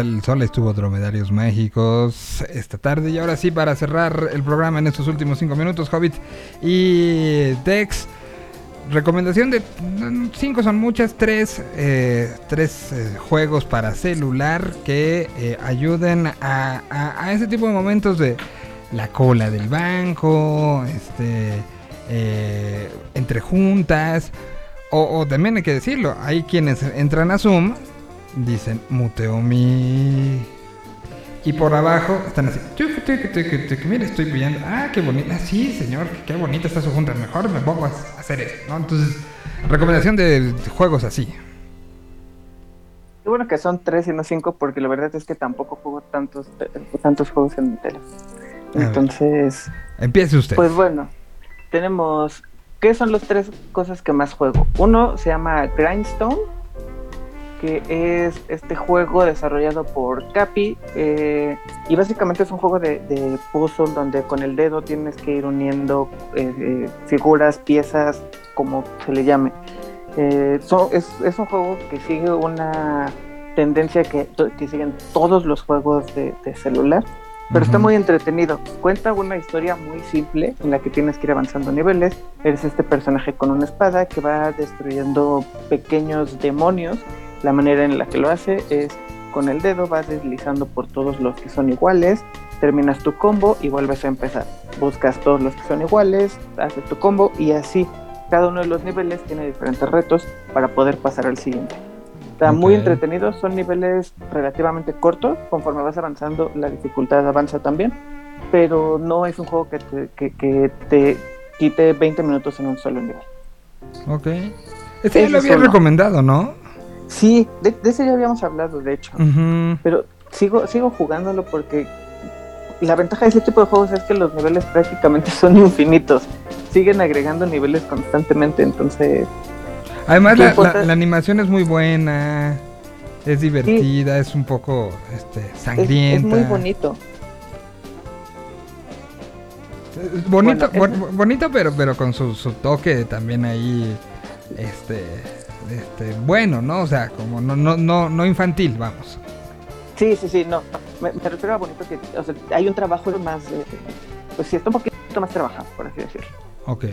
El sol, estuvo Dromedarios Mágicos esta tarde. Y ahora sí, para cerrar el programa en estos últimos cinco minutos, Hobbit y Dex. Recomendación de mm, cinco son muchas, tres, eh, eh, juegos para celular que eh, ayuden a, a- ese tipo de momentos de la cola del banco, este, entre juntas, o también hay que decirlo, hay quienes entran a Zoom, dicen muteo mi y por abajo están así. Mira, estoy viendo. Ah, qué bonita. Ah, sí, señor. Qué bonita está su junta. Mejor me pongo a hacer eso. ¿no? Entonces, recomendación de juegos así. Qué bueno que son tres y no cinco, porque la verdad es que tampoco juego tantos, tantos juegos en mi. Entonces, Empiece usted. pues bueno, tenemos. ¿Qué son las tres cosas que más juego? Uno se llama Grindstone, que es este juego desarrollado por Capi. eh, y básicamente es un juego de, de puzzle donde con el dedo tienes que ir uniendo eh, eh, figuras, piezas, como se le llame. Eh, son- es, es un juego que sigue una tendencia que, que siguen todos los juegos de, de celular. pero está Ujú. muy entretenido. Cuenta una historia muy simple en la que tienes que ir avanzando niveles. Eres este personaje con una espada que va destruyendo pequeños demonios. La manera en la que lo hace es con el dedo vas deslizando por todos los que son iguales, terminas tu combo y vuelves a empezar. Buscas todos los que son iguales, haces tu combo y así. Cada uno de los niveles tiene diferentes retos para poder pasar al siguiente. Está muy entretenido, son niveles relativamente cortos, conforme vas avanzando la dificultad avanza también, pero no es un juego que te, que, que te quite 20 minutos en un solo nivel. Ok. Este ya lo había solo. recomendado, ¿no? Sí, de, de ese ya habíamos hablado, de hecho, pero sigo, sigo jugándolo porque la ventaja de ese tipo de juegos es que los niveles prácticamente son infinitos, siguen agregando niveles constantemente, entonces Además, ¿Qué la, la- importa? la animación es muy buena. Es divertida, es un poco este, es, es sangrienta. muy bonito. Es bonito, Bueno, bon- bonito pero, pero con su, su toque también ahí, este, este, bueno, ¿no? O sea, como no, no, no, no infantil, vamos. Sí, sí, sí, no. Me, me refiero a bonito que o sea, hay un trabajo más, eh, pues sí, está un poquito más trabajado, por así decirlo. Ok.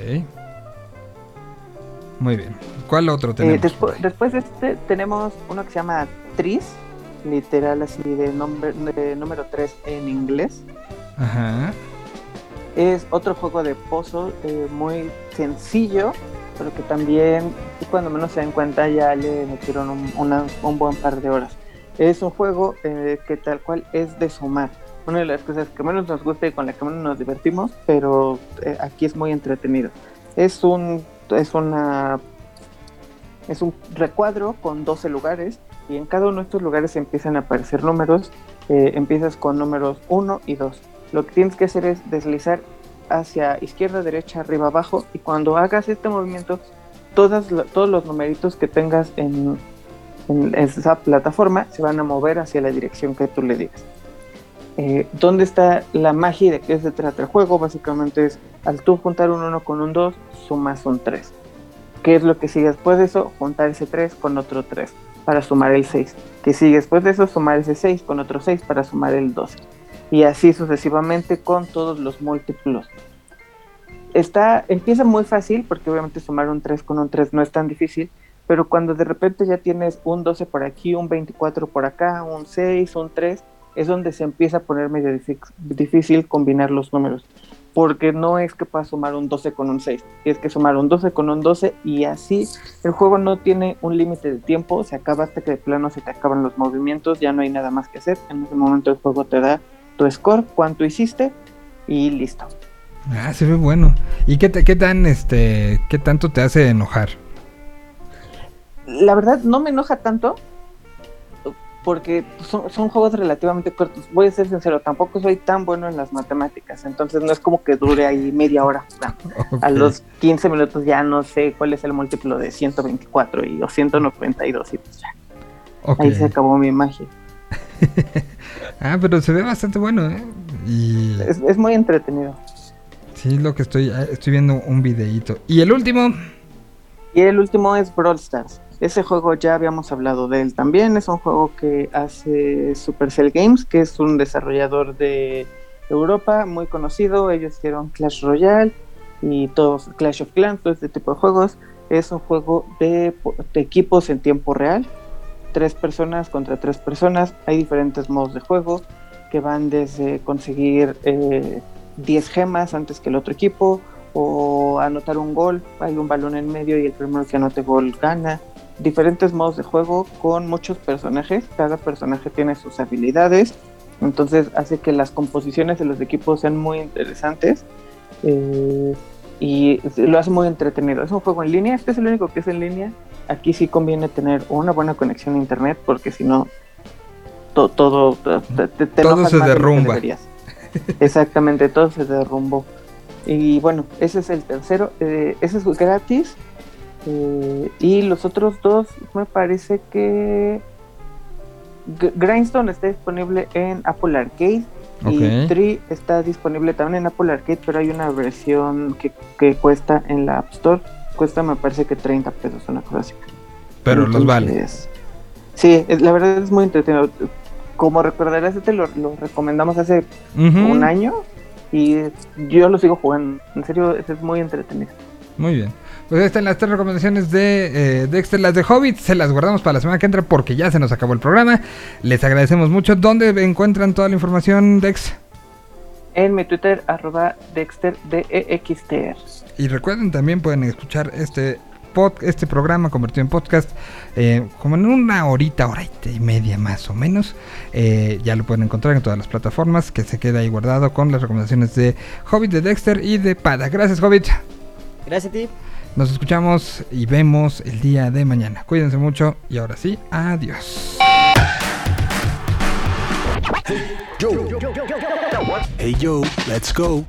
Muy bien. ¿Cuál otro Eh, tenemos? despu- después de este tenemos uno que se llama Tris, literal así de, nombre, de número 3 en inglés. Ajá. Es otro juego de puzzle eh, muy sencillo, pero que también cuando menos se dan cuenta ya le metieron un, una- un buen par de horas. Es un juego eh, que tal cual es de sumar. Una de las cosas que menos nos gusta y con la que menos nos divertimos, pero eh, aquí es muy entretenido. Es un es una es un recuadro con 12 lugares y en cada uno de estos lugares empiezan a aparecer números. Eh, empiezas con números 1 y 2. Lo que tienes que hacer es deslizar hacia izquierda, derecha, arriba, abajo y cuando hagas este movimiento, todas, todos los numeritos que tengas en, en esa plataforma se van a mover hacia la dirección que tú le digas. Eh, ¿Dónde está la magia de qué se trata el juego? Básicamente es al tú juntar un 1 con un 2, sumas un 3. ¿Qué es lo que sigue después de eso? Juntar ese 3 con otro 3 para sumar el 6. ¿Qué sigue después de eso? Sumar ese 6 con otro 6 para sumar el 12. Y así sucesivamente con todos los múltiplos. Está, empieza muy fácil porque obviamente sumar un 3 con un 3 no es tan difícil, pero cuando de repente ya tienes un 12 por aquí, un 24 por acá, un 6, un 3, es donde se empieza a poner medio difí- difícil combinar los números. Porque no es que puedas sumar un 12 con un 6, tienes que sumar un 12 con un 12 y así el juego no tiene un límite de tiempo, se acaba hasta que de plano se te acaban los movimientos, ya no hay nada más que hacer, en ese momento el juego te da tu score, cuánto hiciste y listo. Ah, se ve bueno. ¿Y qué, te- qué tan, este, qué tanto te hace enojar? La verdad no me enoja tanto porque son, son juegos relativamente cortos. Voy a ser sincero, tampoco soy tan bueno en las matemáticas, entonces no es como que dure ahí media hora. A los 15 minutos ya no sé cuál es el múltiplo de 124 y o 192 y pues ya. Ahí se acabó mi magia. Ah, pero se ve bastante bueno, ¿eh? Y Es, es muy entretenido. sí, lo que estoy, ah, estoy viendo un videíto. Y el último, Y el último es Brawl Stars. Ese juego ya habíamos hablado de él también. Es un juego que hace Supercell Games, que es un desarrollador de Europa muy conocido. Ellos hicieron Clash Royale y todos Clash of Clans, todo este tipo de juegos. Es un juego de, de equipos en tiempo real. Tres personas contra tres personas. Hay diferentes modos de juego que van desde conseguir eh, 10 gemas antes que el otro equipo o anotar un gol, hay un balón en medio y el primero que anote gol gana. Diferentes modos de juego con muchos personajes, cada personaje tiene sus habilidades, entonces hace que las composiciones de los equipos sean muy interesantes eh, y lo hace muy entretenido. Es un juego en línea, este es el único que es en línea. Aquí sí conviene tener una buena conexión a internet porque si no, to- todo, te, te- te Todo se de derrumba. Exactamente, todo se derrumbó. Y bueno, ese es el tercero. eh, ese es gratis. eh, y los otros dos, me parece que. Grindstone está disponible en Apple Arcade. Y. Tree está disponible también en Apple Arcade, pero hay una versión que, que cuesta en la App Store. Cuesta, me parece que 30 pesos, una cosa así. pero los vale. Sí, la verdad es muy entretenido. como recordarás, este lo, lo recomendamos hace un año y yo lo sigo jugando. En serio, es muy entretenido. Muy bien. Pues ahí están las tres recomendaciones de eh, Dexter, las de Hobbit. Se las guardamos para la semana que entra porque ya se nos acabó el programa. Les agradecemos mucho. ¿Dónde encuentran toda la información, Dex? En mi Twitter, arroba Dexter DEXTR. Y recuerden también pueden escuchar este pod- este programa convertido en podcast eh, como en una horita, horita y media más o menos. Eh, ya lo pueden encontrar en todas las plataformas que se queda ahí guardado con las recomendaciones de Hobbit, de Dexter y de Pada. Gracias, Hobbit. Gracias a ti. Nos escuchamos y vemos el día de mañana. Cuídense mucho y ahora sí, adiós. Hey yo, let's go.